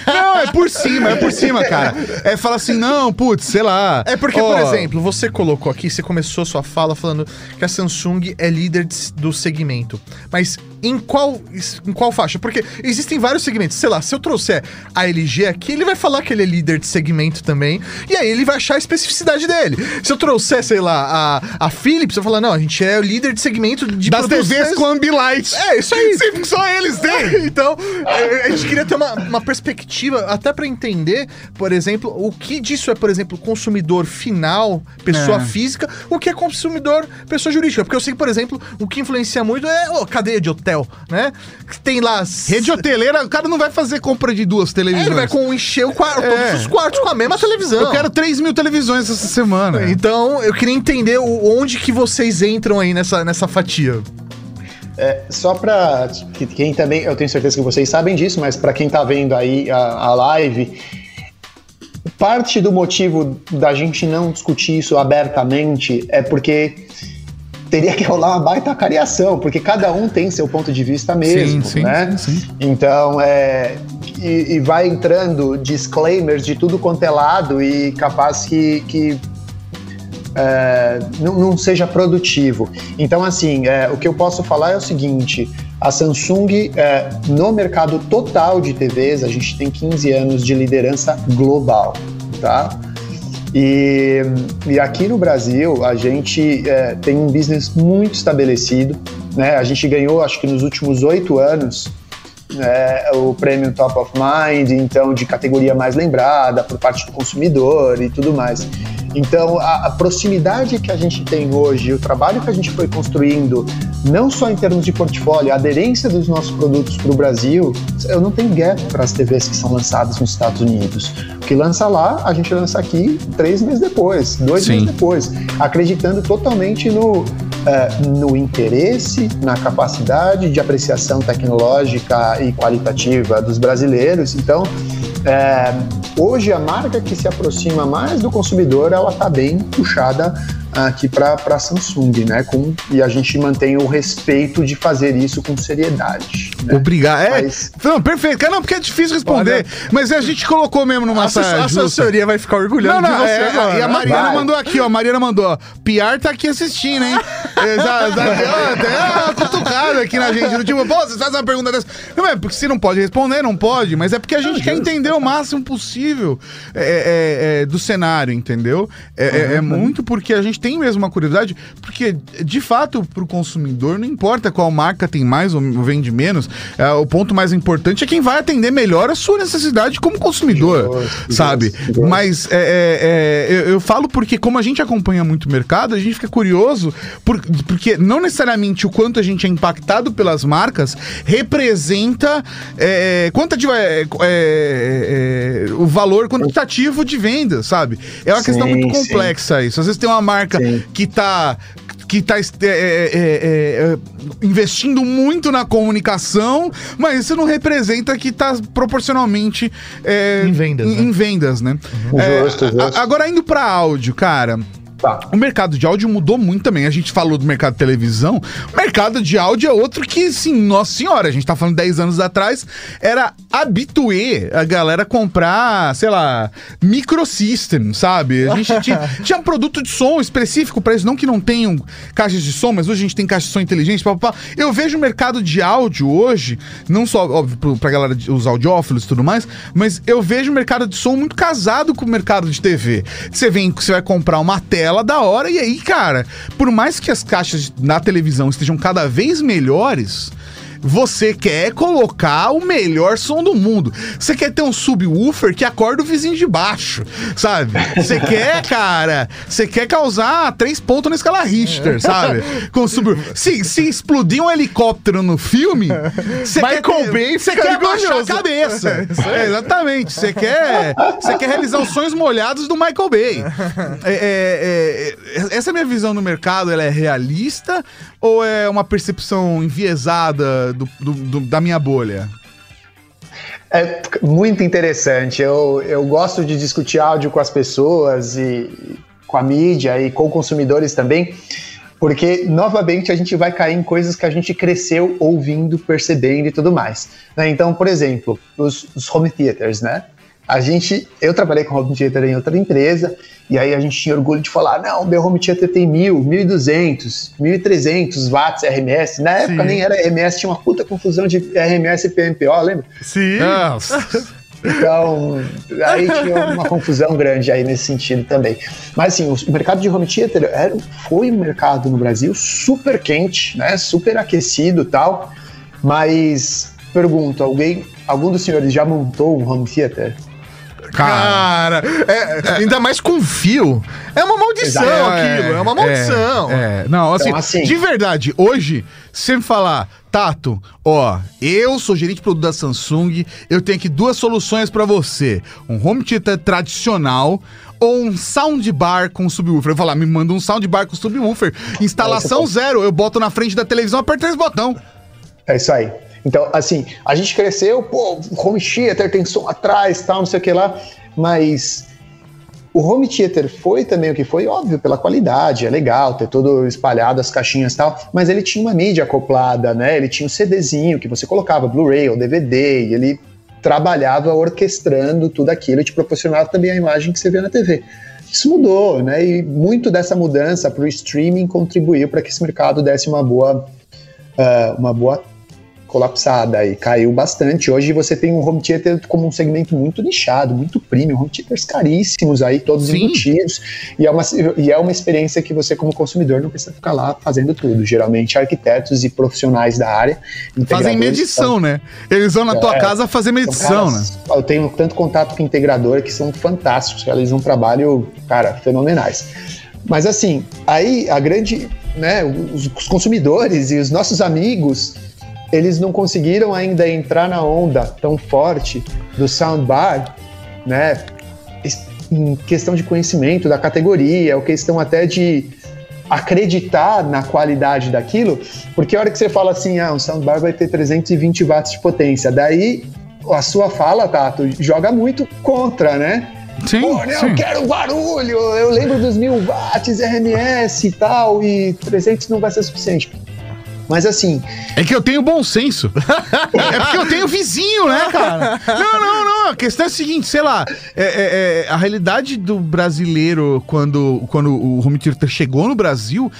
Speaker 2: Não, é por cima, é por cima, cara. É falar assim, não, putz, sei lá.
Speaker 3: É porque,
Speaker 2: ó,
Speaker 3: por exemplo, você colocou aqui, você começou sua fala falando que a Samsung é líder de- do segmento. Mas em qual, em qual faixa? Porque existem vários segmentos. Sei lá, se eu trouxer a LG aqui, ele vai falar que ele é líder de segmento também. E aí ele vai achar a especificidade dele. Se eu trouxer, sei lá, a, a Philips, eu falar, não, a gente é o líder de segmento de
Speaker 2: das
Speaker 3: produtos-
Speaker 2: TVs com Ambilight.
Speaker 3: É, isso aí.
Speaker 2: Sempre só eles têm.
Speaker 3: então, é, a gente queria ter uma, uma perspectiva até pra entender, por exemplo, o que disso é, por exemplo, consumidor final, pessoa
Speaker 2: É.
Speaker 3: física, o que é consumidor, pessoa jurídica. Porque eu sei que, por exemplo, o que influencia muito é ô, cadeia de hotel, né? Que tem lá. as-
Speaker 2: Rede hoteleira, o cara não vai fazer compra de duas
Speaker 3: É,
Speaker 2: televisões.
Speaker 3: ele vai com encher o quarto,
Speaker 2: É.
Speaker 3: todos os quartos com a mesma televisão.
Speaker 2: Eu quero 3 mil televisões essa semana.
Speaker 3: Então, eu queria entender o- onde que vocês entram aí nessa, nessa fatia.
Speaker 4: Só para quem também, eu tenho certeza que vocês sabem disso, mas para quem tá vendo aí a, a live, parte do motivo da gente não discutir isso abertamente é porque teria que rolar uma baita cariação, porque cada um tem seu ponto de vista mesmo,
Speaker 2: sim,
Speaker 4: né?
Speaker 2: sim, sim.
Speaker 4: Então, é, e, e vai entrando disclaimers de tudo quanto é lado e capaz que, que é, não, não seja produtivo. Então, assim, é, o que eu posso falar é o seguinte: a Samsung, é, no mercado total de TVs, a gente tem 15 anos de liderança global, tá? E, e aqui no Brasil, a gente é, tem um business muito estabelecido, né? A gente ganhou, acho que nos últimos oito anos, né, o prêmio Top of Mind, então de categoria mais lembrada por parte do consumidor e tudo mais. Então, a, a, proximidade que a gente tem hoje, o trabalho que a gente foi construindo, não só em termos de portfólio, a aderência dos nossos produtos para o Brasil, eu não tenho gap para as TVs que são lançadas nos Estados Unidos. O que lança lá, a gente lança aqui três meses depois, dois Sim. meses depois, acreditando totalmente no, Uh, no interesse, na capacidade de apreciação tecnológica e qualitativa dos brasileiros. Então, é, hoje a marca que se aproxima mais do consumidor, ela está bem puxada aqui para a Samsung, né? Com, e a gente mantém o respeito de fazer isso com seriedade.
Speaker 2: Né? Obrigado. É, mas... não, perfeito. Não, porque é difícil responder. Olha, mas a gente colocou mesmo numa saia
Speaker 3: A assessoria vai ficar orgulhosa não, não, de você
Speaker 2: é,
Speaker 3: agora.
Speaker 2: E a Mariana vai. mandou aqui, ó. A Mariana mandou, ó. Piar tá aqui assistindo, hein? É, já, já deu até uma cutucada aqui na gente. Tipo, pô, você faz uma pergunta dessa. Não é porque se não pode responder, não pode. Mas é porque a gente não, quer entender o máximo possível é, é, é do cenário, entendeu? É, é, é uhum. muito porque a gente tem mesmo uma curiosidade, porque de fato para o consumidor não importa qual marca tem mais ou vende menos, é, o ponto mais importante é quem vai atender melhor a sua necessidade como consumidor, sabe? Mas é, é, é, eu, eu, falo porque como a gente acompanha muito o mercado, a gente fica curioso por, porque não necessariamente o quanto a gente é impactado pelas marcas representa é, é, é, o valor quantitativo de venda, sabe? É uma sim, questão muito complexa sim. isso. Às vezes tem uma marca sim que está que está é é, é, é, é, investindo muito na comunicação, mas isso não representa que está proporcionalmente
Speaker 3: é, em vendas,
Speaker 2: em,
Speaker 3: né?
Speaker 2: em vendas, né? Uhum. Justo, justo. Agora indo para áudio, cara. Tá. O mercado de áudio mudou muito também. A gente falou do mercado de televisão. O mercado de áudio é outro que, sim, nossa senhora, a gente tá falando 10 anos atrás, era habituê a galera comprar, sei lá, microsystem, sabe? A gente tinha, tinha um produto de som específico para isso, não que não tenham caixas de som, mas hoje a gente tem caixas de som inteligentes, papapá. Eu vejo o mercado de áudio hoje, não só, óbvio, pra galera, os audiófilos e tudo mais, mas eu vejo o mercado de som muito casado com o mercado de TV. Você vem, você vai comprar uma tela tela da hora. E aí, cara, por mais que as caixas na televisão estejam cada vez melhores, você quer colocar o melhor som do mundo. Você quer ter um subwoofer que acorda o vizinho de baixo, sabe? Você quer, cara, você quer causar três pontos na escala Richter, sabe? Com sub... se, se explodir um helicóptero no filme,
Speaker 3: você quer
Speaker 2: ter... Bay, você quer baixar a cabeça. É, exatamente. Você quer, você quer realizar os sonhos molhados do Michael Bay. É, é, é, essa é a minha visão no mercado, ela é realista ou é uma percepção enviesada do, do, do, da minha bolha?
Speaker 4: É muito interessante. Eu, eu gosto de discutir áudio com as pessoas e com a mídia e com consumidores também, porque novamente a gente vai cair em coisas que a gente cresceu ouvindo, percebendo e tudo mais. Né? Então, por exemplo, os, os home theaters, né? A gente, eu trabalhei com home theater em outra empresa, e aí a gente tinha orgulho de falar, não, meu home theater tem mil, mil e duzentos, mil e trezentos watts RMS. Na Sim. época nem era RMS, tinha uma puta confusão de RMS e PMPO, lembra?
Speaker 2: Sim.
Speaker 4: Então, aí tinha uma confusão grande aí nesse sentido também. Mas assim, o mercado de home theater era, foi um mercado no Brasil super quente, né? Super aquecido tal. Mas pergunto, alguém, algum dos senhores já montou um home theater?
Speaker 3: Cara, é, ainda mais com fio. É uma maldição Exato. aquilo, é, é uma maldição. É,
Speaker 2: é. Não, assim, então, assim, de verdade, hoje, sempre falar, Tato, ó, eu sou gerente de produto da Samsung, eu tenho aqui duas soluções para você. Um home theater tradicional ou um soundbar com subwoofer. Eu vou falar, me manda um soundbar com subwoofer. Instalação zero, eu boto na frente da televisão, aperto três botão.
Speaker 4: É isso aí. Então, assim, a gente cresceu, pô, home theater tem som atrás, tal, não sei o que lá, mas o home theater foi também o que foi, óbvio, pela qualidade, é legal ter todo espalhado as caixinhas e tal, mas ele tinha uma mídia acoplada, né? Ele tinha um CDzinho que você colocava, Blu-ray ou DVD, e ele trabalhava orquestrando tudo aquilo e te proporcionava também a imagem que você vê na TV. Isso mudou, né? E muito dessa mudança para o streaming contribuiu para que esse mercado desse uma boa, uh, uma boa colapsada e caiu bastante. Hoje você tem um home theater como um segmento muito nichado, muito premium, home theaters caríssimos aí, todos Sim. embutidos. E é, uma, e é uma experiência que você, como consumidor, não precisa ficar lá fazendo tudo. Geralmente, arquitetos e profissionais da área.
Speaker 2: Fazem medição, né? Eles vão na tua é, casa fazer medição,
Speaker 4: caras, né? Eu tenho tanto contato com integrador que são fantásticos, realizam um trabalho, cara, fenomenais. Mas assim, aí a grande, né, os consumidores e os nossos amigos, eles não conseguiram ainda entrar na onda tão forte do soundbar, né, em questão de conhecimento da categoria, ou questão até de acreditar na qualidade daquilo, porque a hora que você fala assim, ah, um soundbar vai ter 320 watts de potência, daí a sua fala, Tato, joga muito contra, né?
Speaker 2: Sim, Pô,
Speaker 4: né,
Speaker 2: sim.
Speaker 4: eu quero barulho, eu lembro dos mil watts RMS e tal, e 300 não vai ser suficiente. Mas assim.
Speaker 2: É que eu tenho bom senso. é porque eu tenho vizinho, né, cara? Não, não, não. A questão é a seguinte, sei lá. É, é, é, a realidade do brasileiro, quando, quando o home theater chegou no Brasil,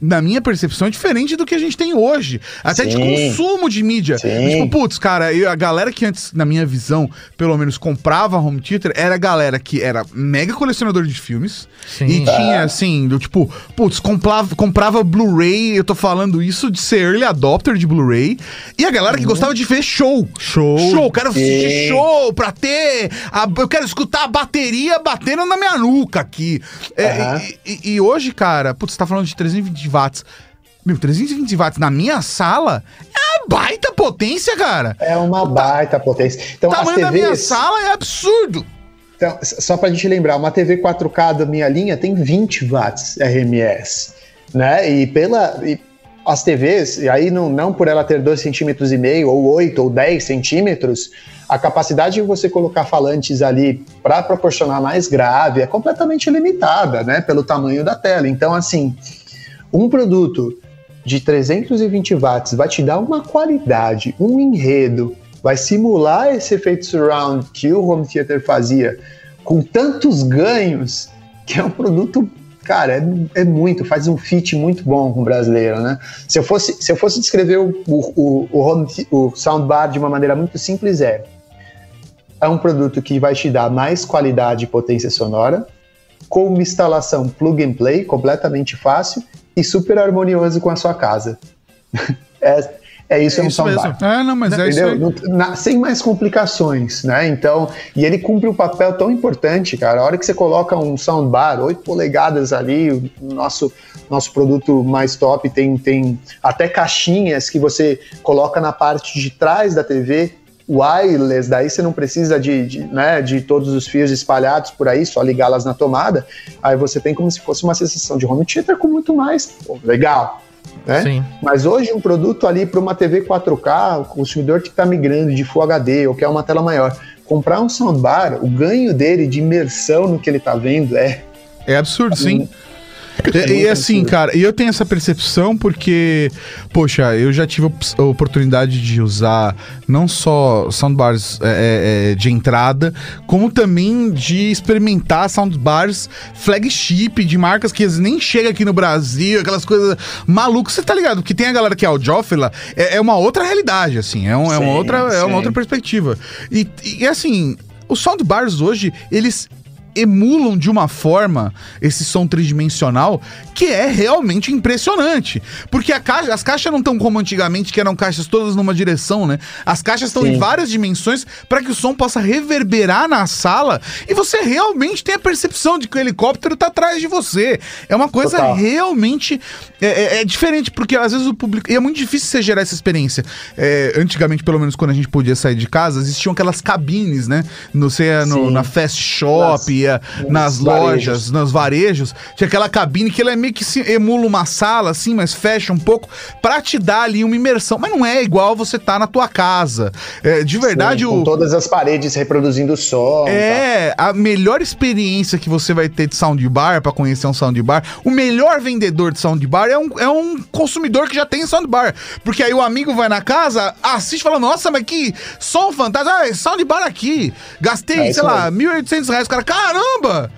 Speaker 2: na minha percepção, é diferente do que a gente tem hoje. Até Sim. de consumo de mídia. Tipo, putz, cara, eu, a galera que antes, na minha visão, pelo menos comprava home theater, era a galera que era mega colecionador de filmes. Sim. E tá. tinha, assim, do tipo, putz, comprava, comprava Blu-ray, eu tô falando isso de ser early adopter de Blu-ray. E a galera que uhum. gostava de ver show. Show. Show, quero assistir show pra ter. A, eu quero escutar a bateria batendo na minha nuca aqui. É, uhum. e, e, e, hoje, cara, putz, você tá falando de 320 watts. Meu, 320 watts na minha sala é uma baita potência, cara.
Speaker 4: É uma baita potência.
Speaker 2: Então, o tamanho TVs... da minha sala é absurdo.
Speaker 4: Então, só pra gente lembrar, uma TV 4K da minha linha tem 20 watts RMS, né? E pela... E as TVs, e aí não, não por ela ter 2,5 centímetros e meio, ou 8 ou 10 centímetros, a capacidade de você colocar falantes ali para proporcionar mais grave é completamente limitada, né? Pelo tamanho da tela. Então, assim, um produto de 320 watts vai te dar uma qualidade, um enredo, vai simular esse efeito surround que o home theater fazia com tantos ganhos, que é um produto, cara, é, é muito, faz um fit muito bom com o brasileiro, né? Se eu fosse, se eu fosse descrever o, o, o, home, o soundbar de uma maneira muito simples, é é um produto que vai te dar mais qualidade e potência sonora, com uma instalação plug and play completamente fácil e super harmonioso com a sua casa. é, é isso, é, é um soundbar.
Speaker 2: É, não, mas é
Speaker 4: Entendeu? isso Na, sem mais complicações, né? Então, e ele cumpre um papel tão importante, cara. A hora que você coloca um soundbar, 8 polegadas ali, o nosso, nosso produto mais top tem, tem até caixinhas que você coloca na parte de trás da TV wireless, daí você não precisa de, de, né, de todos os fios espalhados por aí, só ligá-las na tomada. Aí você tem como se fosse uma sensação de home theater com muito mais. Pô, legal. Né? Sim. Mas hoje um produto ali para uma TV 4K, o consumidor que está migrando de Full HD ou quer uma tela maior, comprar um soundbar, o ganho dele de imersão no que ele está vendo é
Speaker 2: é absurdo, sim. E, e assim, cara, eu tenho essa percepção porque, poxa, eu já tive a oportunidade de usar não só soundbars é, é, é, de entrada, como também de experimentar soundbars flagship de marcas que nem chega aqui no Brasil, aquelas coisas malucas. Você tá ligado? Porque tem a galera que é audiófila, é, é uma outra realidade, assim, é, um, sim, é, uma, outra, é uma outra perspectiva. E, e assim, os soundbars hoje, eles emulam de uma forma esse som tridimensional que é realmente impressionante. Porque caixa, as caixas não estão como antigamente, que eram caixas todas numa direção, né? As caixas estão em várias dimensões para que o som possa reverberar na sala e você realmente tem a percepção de que o helicóptero está atrás de você. É uma coisa Total. realmente é, é, é, diferente, porque às vezes o público. E é muito difícil você gerar essa experiência. É, antigamente, pelo menos quando a gente podia sair de casa, existiam aquelas cabines, né? No, sei, no, na fast shop ia nas lojas, nos varejos, tinha aquela cabine que ela é meio que se emula uma sala, assim, mas fecha um pouco, pra te dar ali uma imersão. Mas não é igual você tá na tua casa. É, de verdade,
Speaker 4: Sim, com o... todas as paredes reproduzindo o som.
Speaker 2: É, a melhor experiência que você vai ter de soundbar, para conhecer um soundbar, o melhor vendedor de soundbar é um, é um consumidor que já tem soundbar. Porque aí o amigo vai na casa, assiste e fala, nossa, mas que som fantástico. Ah, soundbar aqui. Gastei, é sei lá, 1.800 reais. O cara, caramba!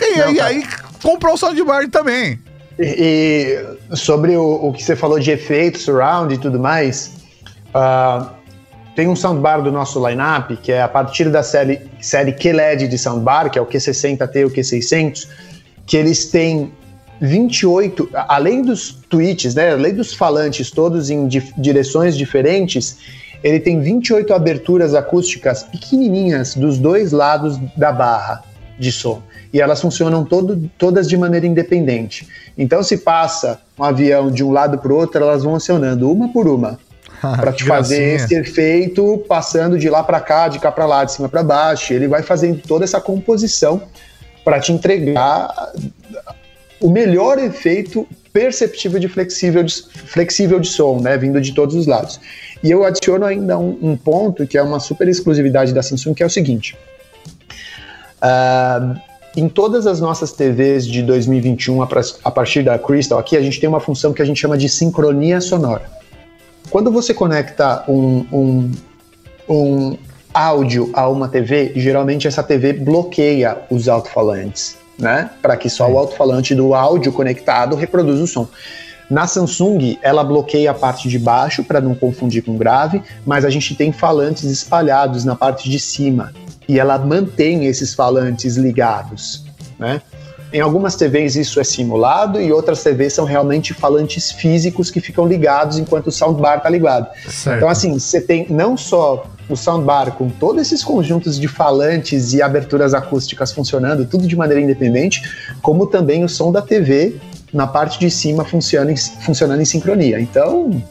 Speaker 2: E, Não, e tá. aí comprou o soundbar também.
Speaker 4: E, e sobre o, o, que você falou de efeito, surround e tudo mais, Uh, tem um soundbar do nosso lineup que é a partir da série, série QLED de soundbar, que é o Q60T e o Q600, que eles têm 28, além dos tweets, né, além dos falantes todos em di direções diferentes, ele tem 28 aberturas acústicas pequenininhas dos dois lados da barra de som. E elas funcionam todo, todas de maneira independente. Então, se passa um avião de um lado para o outro, elas vão acionando uma por uma. para te fazer esse efeito passando de lá para cá, de cá para lá, de cima para baixo. Ele vai fazendo toda essa composição para te entregar o melhor efeito perceptível de flexível de, flexível de som, né, vindo de todos os lados. E eu adiciono ainda um, um ponto que é uma super exclusividade da Samsung, que é o seguinte: uh, em todas as nossas TVs de 2021, a, a partir da Crystal, aqui a gente tem uma função que a gente chama de sincronia sonora. Quando você conecta um, um, um áudio a uma TV, geralmente essa TV bloqueia os alto-falantes né? Para que só o alto-falante do áudio conectado reproduza o som. Na Samsung, ela bloqueia a parte de baixo para não confundir com grave, mas a gente tem falantes espalhados na parte de cima e ela mantém esses falantes ligados, né? Em algumas TVs isso é simulado e outras TVs são realmente falantes físicos que ficam ligados enquanto o soundbar está ligado. Certo. Então assim, você tem não só o soundbar com todos esses conjuntos de falantes e aberturas acústicas funcionando, tudo de maneira independente, como também o som da TV na parte de cima funciona em, funcionando em sincronia. Então,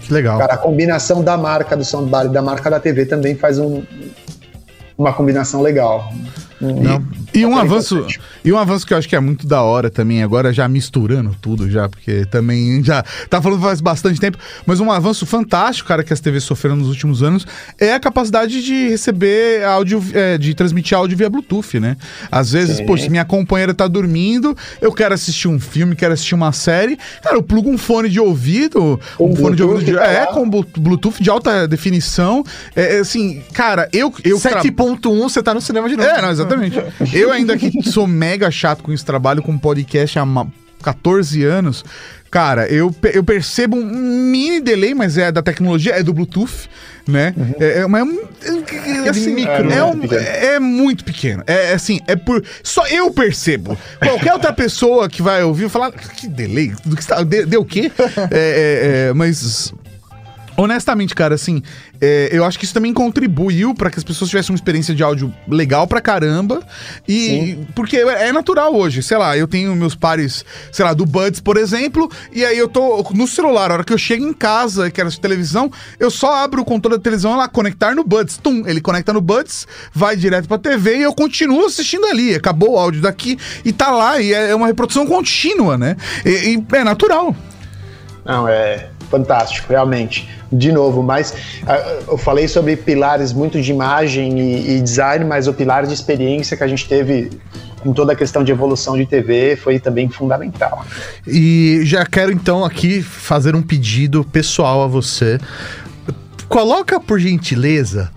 Speaker 2: que legal.
Speaker 4: Cara, a combinação da marca do soundbar e da marca da TV também faz um, uma combinação legal.
Speaker 2: Não. E um avanço, e um avanço que eu acho que é muito da hora também, agora já misturando tudo já, porque também já tá falando faz bastante tempo, mas um avanço fantástico, cara, que as TVs sofreram nos últimos anos é a capacidade de receber áudio, é, de transmitir áudio via Bluetooth, né? Às vezes, Sim. poxa, minha companheira tá dormindo, eu quero assistir um filme, quero assistir uma série, cara, eu plugo um fone de ouvido, um, um fone de ouvido de, é, com Bluetooth de alta definição, é, é assim, cara, eu... eu
Speaker 3: 7.1, você tá no cinema de novo.
Speaker 2: É, não, exatamente. Eu ainda que sou mega chato com esse trabalho, com podcast há 14 anos, cara, eu, eu percebo um mini delay, mas é da tecnologia, é do Bluetooth, né? Uhum. É, é, mas é, assim, micro, é, um, é, muito pequeno. É, é assim, é por. Só eu percebo. Qualquer outra pessoa que vai ouvir falar, que delay? Do que deu, deu o quê? É, é, é, mas Honestamente, cara, assim, é, eu acho que isso também contribuiu para que as pessoas tivessem uma experiência de áudio legal pra caramba. E Sim. porque é, é natural hoje, sei lá, eu tenho meus pares, sei lá, do Buds, por exemplo, e aí eu tô no celular, a hora que eu chego em casa e quero assistir televisão, eu só abro o controle da televisão lá, conectar no Buds. Tum, ele conecta no Buds, vai direto pra TV e eu continuo assistindo ali. Acabou o áudio daqui e tá lá, e é uma reprodução contínua, né? E, e é natural.
Speaker 4: Não, é fantástico, realmente. De novo, mas ah, eu falei sobre pilares muito de imagem e, e design, mas o pilar de experiência que a gente teve em toda a questão de evolução de TV foi também fundamental.
Speaker 3: E já quero então aqui fazer um pedido pessoal a você. Coloca por gentileza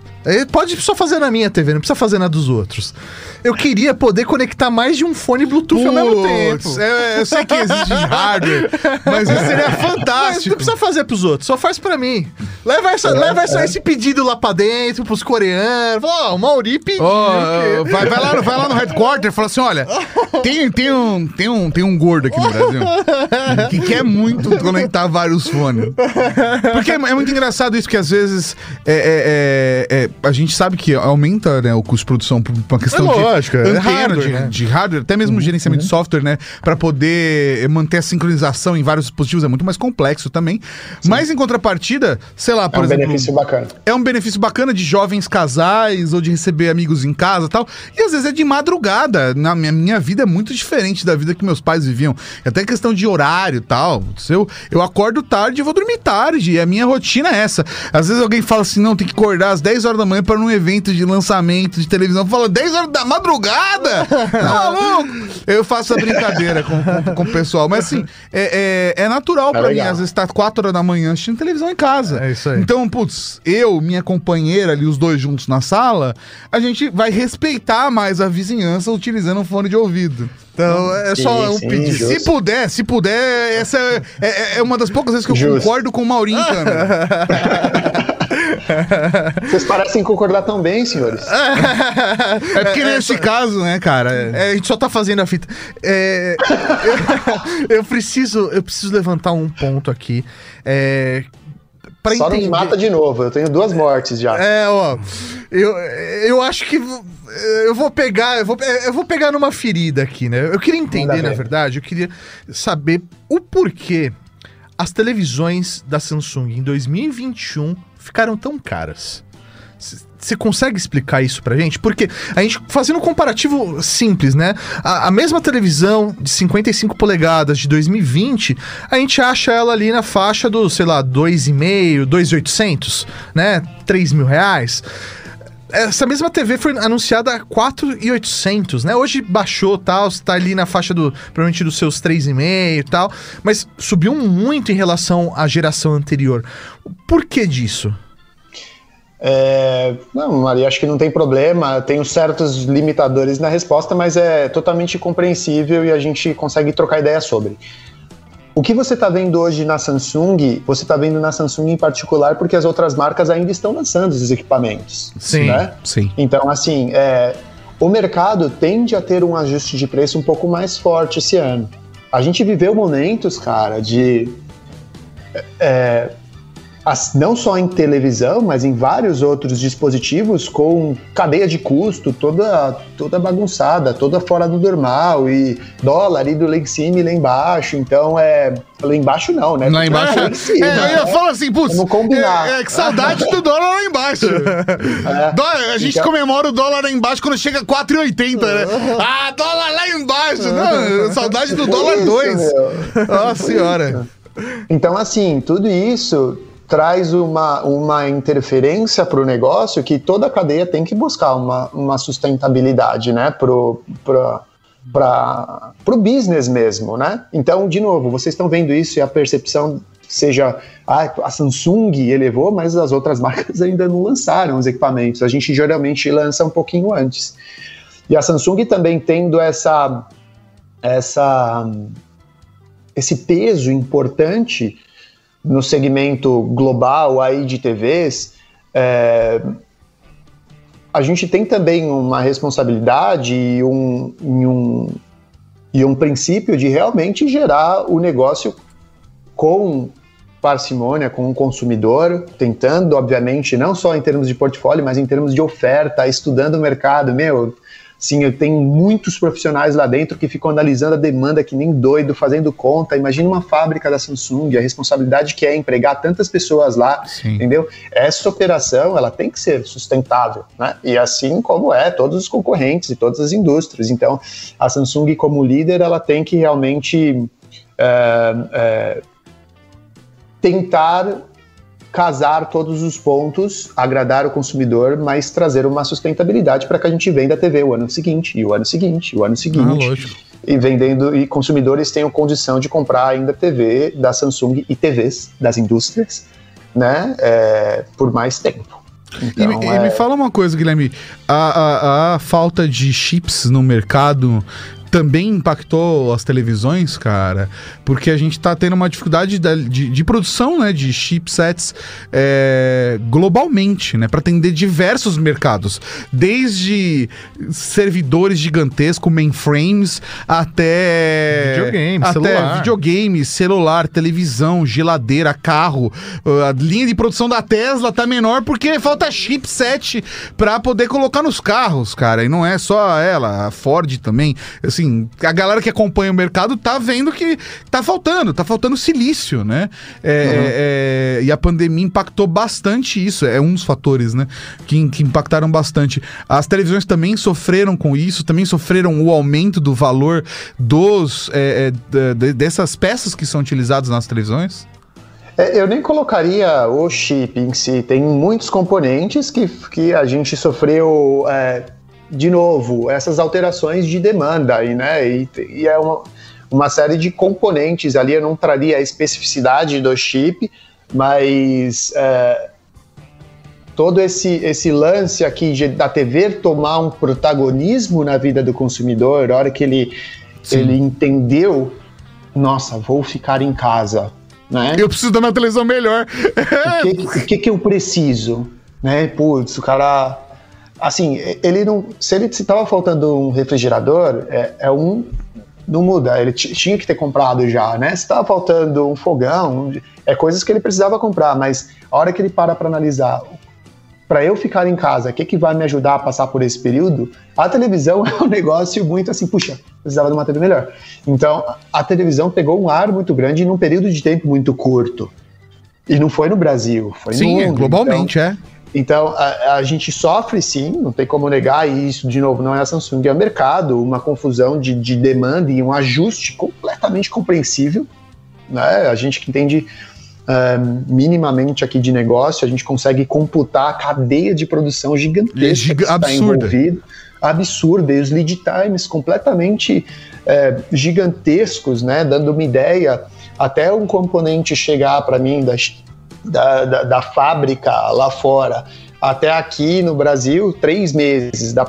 Speaker 3: Pode só fazer na minha TV, não precisa fazer na dos outros. Eu queria poder conectar mais de um fone Bluetooth Puts, ao mesmo tempo.
Speaker 2: É, eu sei que existe hardware, mas isso seria fantástico. Mas
Speaker 3: não precisa fazer pros outros, só faz pra mim. Leva, essa, é, leva essa, é. esse pedido lá pra dentro, pros coreanos. Ó, oh, o Mauri pediu. Oh,
Speaker 2: vai, vai, lá, vai lá no headquarter e fala assim: olha, tem, tem, um, tem, um, tem um gordo aqui no Brasil que quer muito conectar vários fones. Porque é, é muito engraçado isso, que às vezes é, é, é a gente sabe que aumenta né, o custo de produção por uma questão
Speaker 3: é lógico,
Speaker 2: de
Speaker 3: antena,
Speaker 2: é hardware, de, né? de, hardware, até mesmo uhum, gerenciamento uhum. de software, né? Para poder manter a sincronização em vários dispositivos é muito mais complexo também. Sim. Mas em contrapartida, sei lá, por
Speaker 4: é um
Speaker 2: exemplo.
Speaker 4: É um benefício bacana.
Speaker 2: É um benefício bacana de jovens casais ou de receber amigos em casa tal. E às vezes é de madrugada. Na minha, minha vida é muito diferente da vida que meus pais viviam. Até questão de horário tal. Eu, eu acordo tarde e vou dormir tarde. E a minha rotina é essa. Às vezes alguém fala assim: não, tem que acordar às 10 horas da manhã para um evento de lançamento de televisão. Fala 10 horas da madrugada? Tá maluco? Eu faço a brincadeira com, com, com, o pessoal. Mas assim, é, é, é natural é para mim, às vezes, estar tá 4 horas da manhã assistindo televisão em casa.
Speaker 3: É isso aí.
Speaker 2: Então, putz, eu, minha companheira ali, os dois juntos na sala, a gente vai respeitar mais a vizinhança utilizando um fone de ouvido.
Speaker 3: Então, é só um pedido.
Speaker 2: Se puder, se puder, essa é, é, é, uma das poucas vezes que eu Justo. concordo com o Maurinho, cara.
Speaker 4: Vocês parecem concordar tão bem, senhores.
Speaker 2: É porque nesse caso, né, cara?
Speaker 3: É, a gente só tá fazendo a fita. É, eu, eu preciso, eu preciso levantar um ponto aqui. É, pra
Speaker 4: Só não me
Speaker 3: entender-
Speaker 4: mata de novo, eu tenho duas mortes já.
Speaker 3: É, ó. Eu, eu acho que eu vou pegar, eu vou, eu vou pegar numa ferida aqui, né? Eu queria entender, na
Speaker 4: ver.
Speaker 3: verdade, eu queria saber o porquê as televisões da Samsung em 2021 ficaram tão caras. Você consegue explicar isso pra gente? Porque a gente, fazendo um comparativo simples, né? A, a mesma televisão de 55 polegadas de 2020, a gente acha ela ali na faixa do, sei lá, 2,5, 2,800, né? 3 mil reais. Essa mesma TV foi anunciada a 4,800, né? Hoje baixou tal, está ali na faixa do, provavelmente dos seus 3,5 e tal, mas subiu muito em relação à geração anterior. Por que disso?
Speaker 4: É, não, Maria, acho que não tem problema. Tenho certos limitadores na resposta, mas é totalmente compreensível e a gente consegue trocar ideia sobre. O que você está vendo hoje na Samsung, você está vendo na Samsung em particular porque as outras marcas ainda estão lançando esses equipamentos.
Speaker 3: Sim.
Speaker 4: né?
Speaker 2: Sim.
Speaker 4: Então, assim, é, o mercado tende a ter um ajuste de preço um pouco mais forte esse ano. A gente viveu momentos, cara, de. é, não só em televisão, mas em vários outros dispositivos com cadeia de custo toda, toda bagunçada, toda fora do normal, e dólar indo lá em cima e lá embaixo. Então, é. Lá embaixo não, né?
Speaker 2: Lá embaixo.
Speaker 4: Lá em cima,
Speaker 2: É, eu ia
Speaker 4: né?
Speaker 2: falar assim, putz.
Speaker 4: Vamos combinar.
Speaker 2: É, é que saudade do dólar lá embaixo. Dólar- a gente
Speaker 4: Então-
Speaker 2: comemora o dólar lá embaixo quando chega a 4,80, né? Ah, dólar lá embaixo. Não, saudade do dólar
Speaker 4: Isso,
Speaker 2: 2.
Speaker 4: meu.
Speaker 2: Nossa senhora.
Speaker 4: Então, assim, tudo isso traz uma, uma interferência para o negócio que toda a cadeia tem que buscar uma, uma sustentabilidade, né, pro, pra, para o business mesmo, né? Então, de novo, vocês estão vendo isso e a percepção seja ah, a Samsung elevou, mas as outras marcas ainda não lançaram os equipamentos. A gente geralmente lança um pouquinho antes. E a Samsung também tendo essa essa esse peso importante no segmento global aí de TVs, é, a gente tem também uma responsabilidade e um, um, e um princípio de realmente gerar o negócio com parcimônia com o consumidor, tentando, obviamente, não só em termos de portfólio, mas em termos de oferta, estudando o mercado. Meu, sim, eu tenho muitos profissionais lá dentro que ficam analisando a demanda que nem doido, fazendo conta. Imagina uma fábrica da Samsung, a responsabilidade que é empregar tantas pessoas lá,
Speaker 2: Sim.
Speaker 4: entendeu? Essa operação, ela tem que ser sustentável, né? E assim como é todos os concorrentes e todas as indústrias. Então, a Samsung como líder, ela tem que realmente é, é, tentar casar todos os pontos, agradar o consumidor, mas trazer uma sustentabilidade para que a gente venda a TV o ano seguinte, e o ano seguinte, e o ano
Speaker 2: Ah,
Speaker 4: seguinte.
Speaker 2: lógico.
Speaker 4: e vendendo, e consumidores tenham condição de comprar ainda TV da Samsung e TVs das indústrias, né, é, por mais tempo.
Speaker 2: E, me-
Speaker 4: Então,
Speaker 2: e me
Speaker 4: é,
Speaker 2: fala uma coisa, Guilherme. A, a- a falta de chips no mercado também impactou as televisões, cara? Porque a gente tá tendo uma dificuldade da- de, de produção né, de chipsets é, globalmente, né? Para atender diversos mercados. Desde servidores gigantescos, mainframes, até...
Speaker 3: Videogame,
Speaker 2: até
Speaker 3: celular.
Speaker 2: videogame, celular, televisão, geladeira, carro. Uh, A linha de produção da Tesla tá menor porque falta chipset pra poder colocar nos carros, cara. E não é só ela, a Ford também. Assim, a galera que acompanha o mercado tá vendo que tá faltando, tá faltando silício, né? É, é, é, e a pandemia impactou bastante isso. É um dos fatores, né? Que, que impactaram bastante. As televisões também sofreram com isso, também sofreram o aumento do valor dos é, é, de- dessas peças que são utilizadas nas televisões?
Speaker 4: é, eu nem colocaria o chip em si, tem muitos componentes que, que a gente sofreu, é, de novo, essas alterações de demanda aí, né, e, e é uma, uma série de componentes ali, eu não traria a especificidade do chip, mas é, todo esse, esse lance aqui de, da TV tomar um protagonismo na vida do consumidor, a hora que ele,
Speaker 2: Sim.
Speaker 4: ele entendeu, nossa, vou ficar em casa, né?
Speaker 2: Eu preciso da minha televisão melhor.
Speaker 4: O que, que, que eu preciso? né? Putz, o cara. Assim, ele não. Se ele se tava faltando um refrigerador, é, é um. Não muda, ele tinha que ter comprado já, né? Se tava faltando um fogão, é coisas que ele precisava comprar, mas a hora que ele para para analisar para eu ficar em casa, o que, que vai me ajudar a passar por esse período? A televisão é um negócio muito assim, puxa, precisava de uma TV melhor. Então, a televisão pegou um ar muito grande num período de tempo muito curto. E não foi no Brasil, foi
Speaker 2: sim,
Speaker 4: no
Speaker 2: mundo.
Speaker 4: Sim,
Speaker 2: globalmente,
Speaker 4: então,
Speaker 2: é.
Speaker 4: Então, a, a, gente sofre sim, não tem como negar, e isso, de novo, não é a Samsung, é o mercado, uma confusão de, de demanda e um ajuste completamente compreensível. Né? A gente que entende minimamente aqui de negócio, a gente consegue computar a cadeia de produção gigantesca
Speaker 2: giga que está envolvida.
Speaker 4: Absurda, e os lead times completamente é, gigantescos, né? Dando uma ideia, até um componente chegar para mim da, da, da, fábrica lá fora até aqui no Brasil, três meses. Da,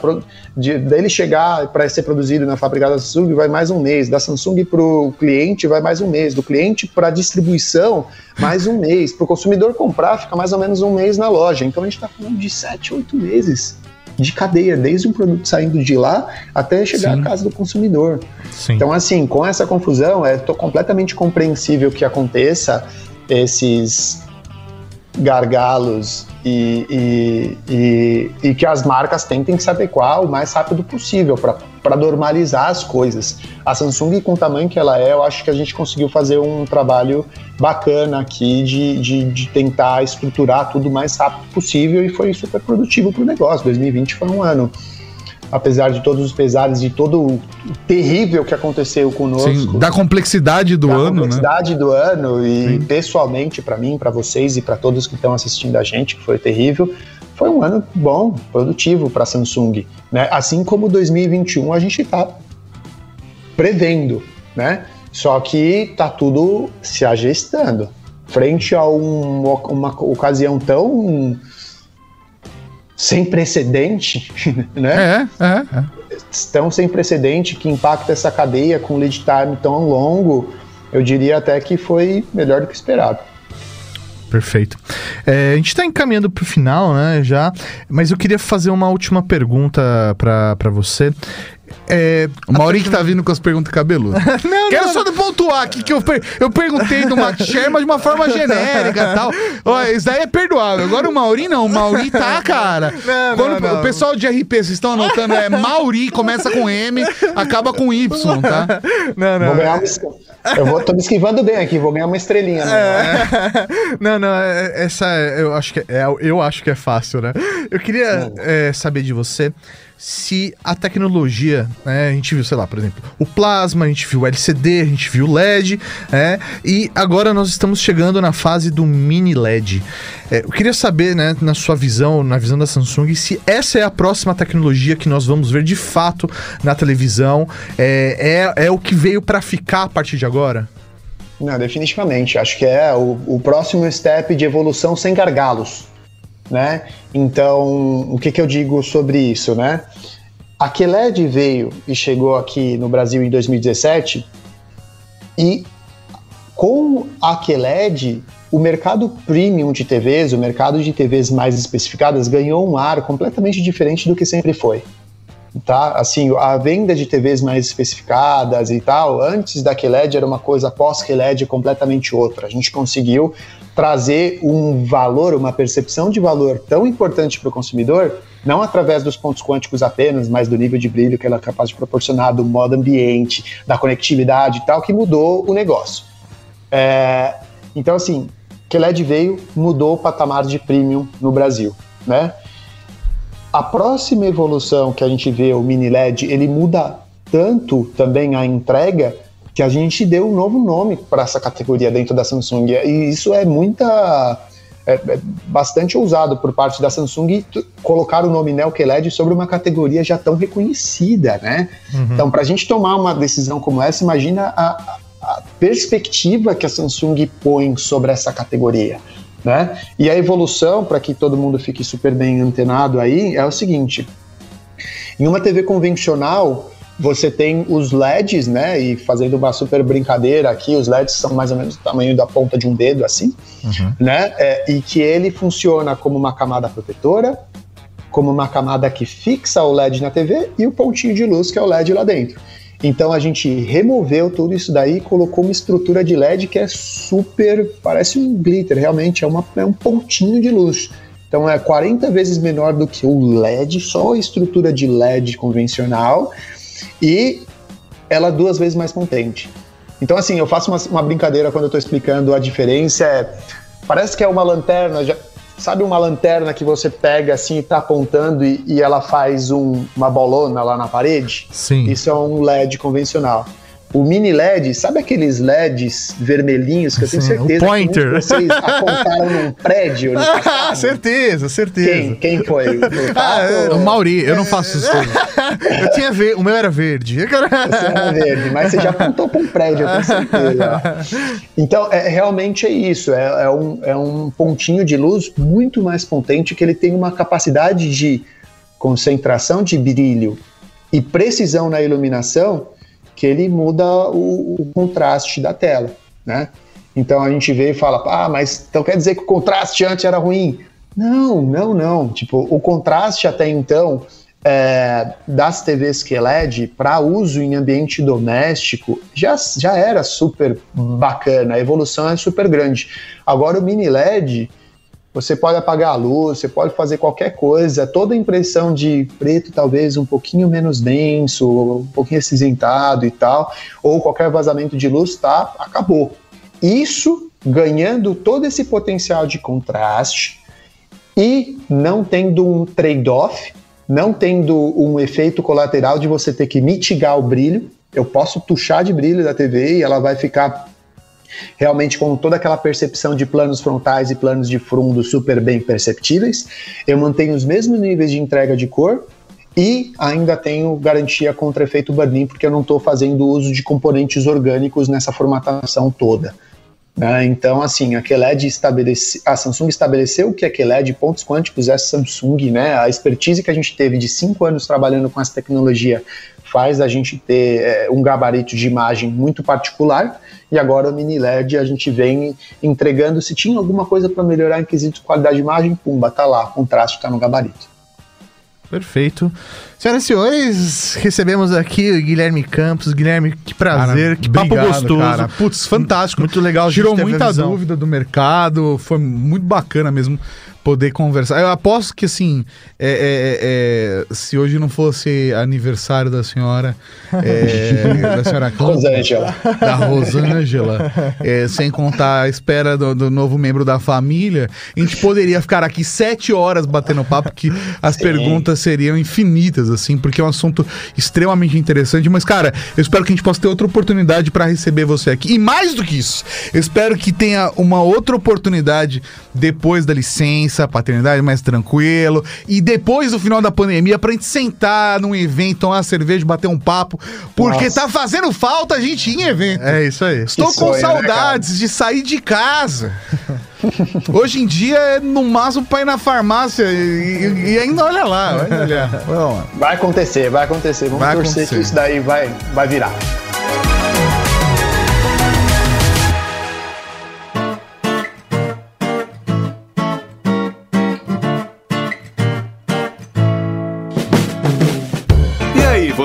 Speaker 4: de, dele chegar para ser produzido na fábrica da Samsung vai mais um mês. Da Samsung para o cliente vai mais um mês. Do cliente para a distribuição, mais um mês. Para o consumidor comprar, fica mais ou menos um mês na loja. Então a gente está falando de sete, oito meses de cadeia, desde um produto saindo de lá até chegar Sim. à casa do consumidor. Sim. Então, assim, com essa confusão, é completamente compreensível que aconteça esses gargalos e, e, e, e, que as marcas tentem se adequar o mais rápido possível para normalizar as coisas. A Samsung, com o tamanho que ela é, eu acho que a gente conseguiu fazer um trabalho bacana aqui de, de, de tentar estruturar tudo o mais rápido possível e foi super produtivo para o negócio. 2020 foi um ano apesar de todos os pesares, de todo o terrível que aconteceu conosco. Sim,
Speaker 2: da complexidade do
Speaker 4: da
Speaker 2: ano,
Speaker 4: né? complexidade né? do ano e Sim. pessoalmente para mim, para vocês e para todos que estão assistindo a gente, que foi terrível. Foi um ano bom, produtivo para a Samsung, né? Assim como 2021 a gente está prevendo, né? Só que tá tudo se ajustando frente a um, uma ocasião tão sem precedente, né?
Speaker 2: É, é, é.
Speaker 4: Tão sem precedente que impacta essa cadeia com lead time tão longo, eu diria até que foi melhor do que esperado.
Speaker 2: Perfeito. É, a gente está encaminhando para o final, né, já, mas eu queria fazer uma última pergunta para você. É, o Mauri que tá vindo com as perguntas cabeludas. não, Quero não, só não. pontuar aqui que eu, per eu perguntei do Max Share, mas de uma forma genérica e tal. Ó, isso daí é perdoável. Agora o Mauri não, o Mauri tá, cara. Não, Quando não, o pessoal de RP, vocês estão anotando, é Mauri, começa com M, acaba com Y, tá?
Speaker 4: Não, não. Vou ganhar uma... Eu vou, tô me esquivando bem aqui, vou ganhar uma estrelinha. Né?
Speaker 2: É. Não, não, é, essa eu acho que é, eu acho que é fácil, né? Eu queria é, saber de você se a tecnologia, né, a gente viu, sei lá, por exemplo, o plasma, a gente viu o LCD, a gente viu o LED, né, e agora nós estamos chegando na fase do mini LED. É, eu queria saber, né, na sua visão, na visão da Samsung, se essa é a próxima tecnologia que nós vamos ver de fato na televisão, é, é, é o que veio para ficar a partir de agora?
Speaker 4: Não, definitivamente. Acho que é o, o próximo step de evolução sem gargalos né? Então, o que, que eu digo sobre isso, né? A QLED veio e chegou aqui no Brasil em 2017 e com a QLED o mercado premium de TVs, o mercado de TVs mais especificadas ganhou um ar completamente diferente do que sempre foi. Tá? Assim, a venda de TVs mais especificadas e tal, antes da QLED era uma coisa, pós QLED completamente outra. A gente conseguiu trazer um valor, uma percepção de valor tão importante para o consumidor, não através dos pontos quânticos apenas, mas do nível de brilho que ela é capaz de proporcionar, do modo ambiente, da conectividade e tal, que mudou o negócio. É, então, assim, que LED veio, mudou o patamar de premium no Brasil, né? A próxima evolução que a gente vê, o mini LED, ele muda tanto também a entrega que a gente deu um novo nome para essa categoria dentro da Samsung. E isso é muita. É, é bastante ousado por parte da Samsung colocar o nome Neo QLED sobre uma categoria já tão reconhecida, né? Uhum. Então, para a gente tomar uma decisão como essa, imagina a, a perspectiva que a Samsung põe sobre essa categoria. Né? E a evolução, para que todo mundo fique super bem antenado aí, é o seguinte: em uma TV convencional, você tem os LEDs, né? E fazendo uma super brincadeira aqui, os LEDs são mais ou menos do tamanho da ponta de um dedo, assim, uhum. né? É, e que ele funciona como uma camada protetora, como uma camada que fixa o LED na TV e o pontinho de luz que é o LED lá dentro. Então a gente removeu tudo isso daí e colocou uma estrutura de LED que é super, parece um glitter, realmente é, uma, é um pontinho de luz. Então é 40 vezes menor do que o LED, só a estrutura de LED convencional e ela duas vezes mais potente. Então, assim, eu faço uma, uma brincadeira quando eu estou explicando a diferença. É, parece que é uma lanterna, já, sabe uma lanterna que você pega assim e está apontando e, e ela faz um, uma bolona lá na parede?
Speaker 3: Sim.
Speaker 4: Isso é um LED convencional. O mini LED, sabe aqueles LEDs vermelhinhos que eu tenho Sim, certeza
Speaker 3: o pointer.
Speaker 4: que vocês apontaram num prédio? No
Speaker 3: ah, certeza, certeza.
Speaker 4: Quem, quem foi? O,
Speaker 3: ah, o Mauri, eu não faço isso. eu tinha ver, o meu era verde. Você
Speaker 4: era verde, mas você já apontou para um prédio, eu tenho certeza. Então, é, realmente é isso. É, é, um, é um pontinho de luz muito mais potente que ele tem uma capacidade de concentração de brilho e precisão na iluminação que ele muda o, o contraste da tela, né? Então a gente vê e fala, ah, mas então quer dizer que o contraste antes era ruim? Não, não, não. Tipo, o contraste até então é, das TVs QLED para uso em ambiente doméstico já, já era super bacana, a evolução é super grande. Agora o mini LED você pode apagar a luz, você pode fazer qualquer coisa. Toda impressão de preto, talvez um pouquinho menos denso, um pouquinho acinzentado e tal, ou qualquer vazamento de luz, tá? Acabou. Isso ganhando todo esse potencial de contraste e não tendo um trade-off, não tendo um efeito colateral de você ter que mitigar o brilho. Eu posso tuchar de brilho da TV e ela vai ficar realmente com toda aquela percepção de planos frontais e planos de fundo super bem perceptíveis. Eu mantenho os mesmos níveis de entrega de cor e ainda tenho garantia contra efeito burn-in, porque eu não estou fazendo uso de componentes orgânicos nessa formatação toda. Né? Então, assim, a QLED estabelece, a Samsung estabeleceu que a QLED pontos quânticos é Samsung, né? A expertise que a gente teve de cinco anos trabalhando com essa tecnologia faz a gente ter é, um gabarito de imagem muito particular e agora o mini LED a gente vem entregando. Se tinha alguma coisa para melhorar em quesito de qualidade de imagem, pumba, tá lá, contraste está no gabarito.
Speaker 3: Perfeito. Senhoras e senhores, recebemos aqui o Guilherme Campos. Guilherme, que prazer, cara, que papo obrigado, gostoso. Cara.
Speaker 2: Putz, fantástico.
Speaker 3: Muito legal.
Speaker 2: Tirou muita dúvida do mercado, foi muito bacana mesmo poder conversar. Eu aposto que, assim, é, é, é, se hoje não fosse aniversário da senhora, é, da senhora
Speaker 4: Rosângela,
Speaker 2: da Rosângela, é, sem contar a espera do, do, novo membro da família, a gente poderia ficar aqui sete horas batendo papo, que as Sim. perguntas seriam infinitas, assim, porque é um assunto extremamente interessante. Mas, cara, eu espero que a gente possa ter outra oportunidade para receber você aqui. E mais do que isso, eu espero que tenha uma outra oportunidade depois da licença, paternidade mais tranquilo. E depois do final da pandemia, pra gente sentar num evento, tomar uma cerveja, bater um papo. Porque Nossa. tá fazendo falta a gente ir em evento.
Speaker 3: É isso aí.
Speaker 2: Estou com né, saudades né, de sair de casa. Hoje em dia é no máximo pra ir na farmácia e, e ainda olha lá, vai olhar.
Speaker 4: Vai acontecer, vai acontecer. Vamos vai torcer acontecer. que isso daí vai, vai virar.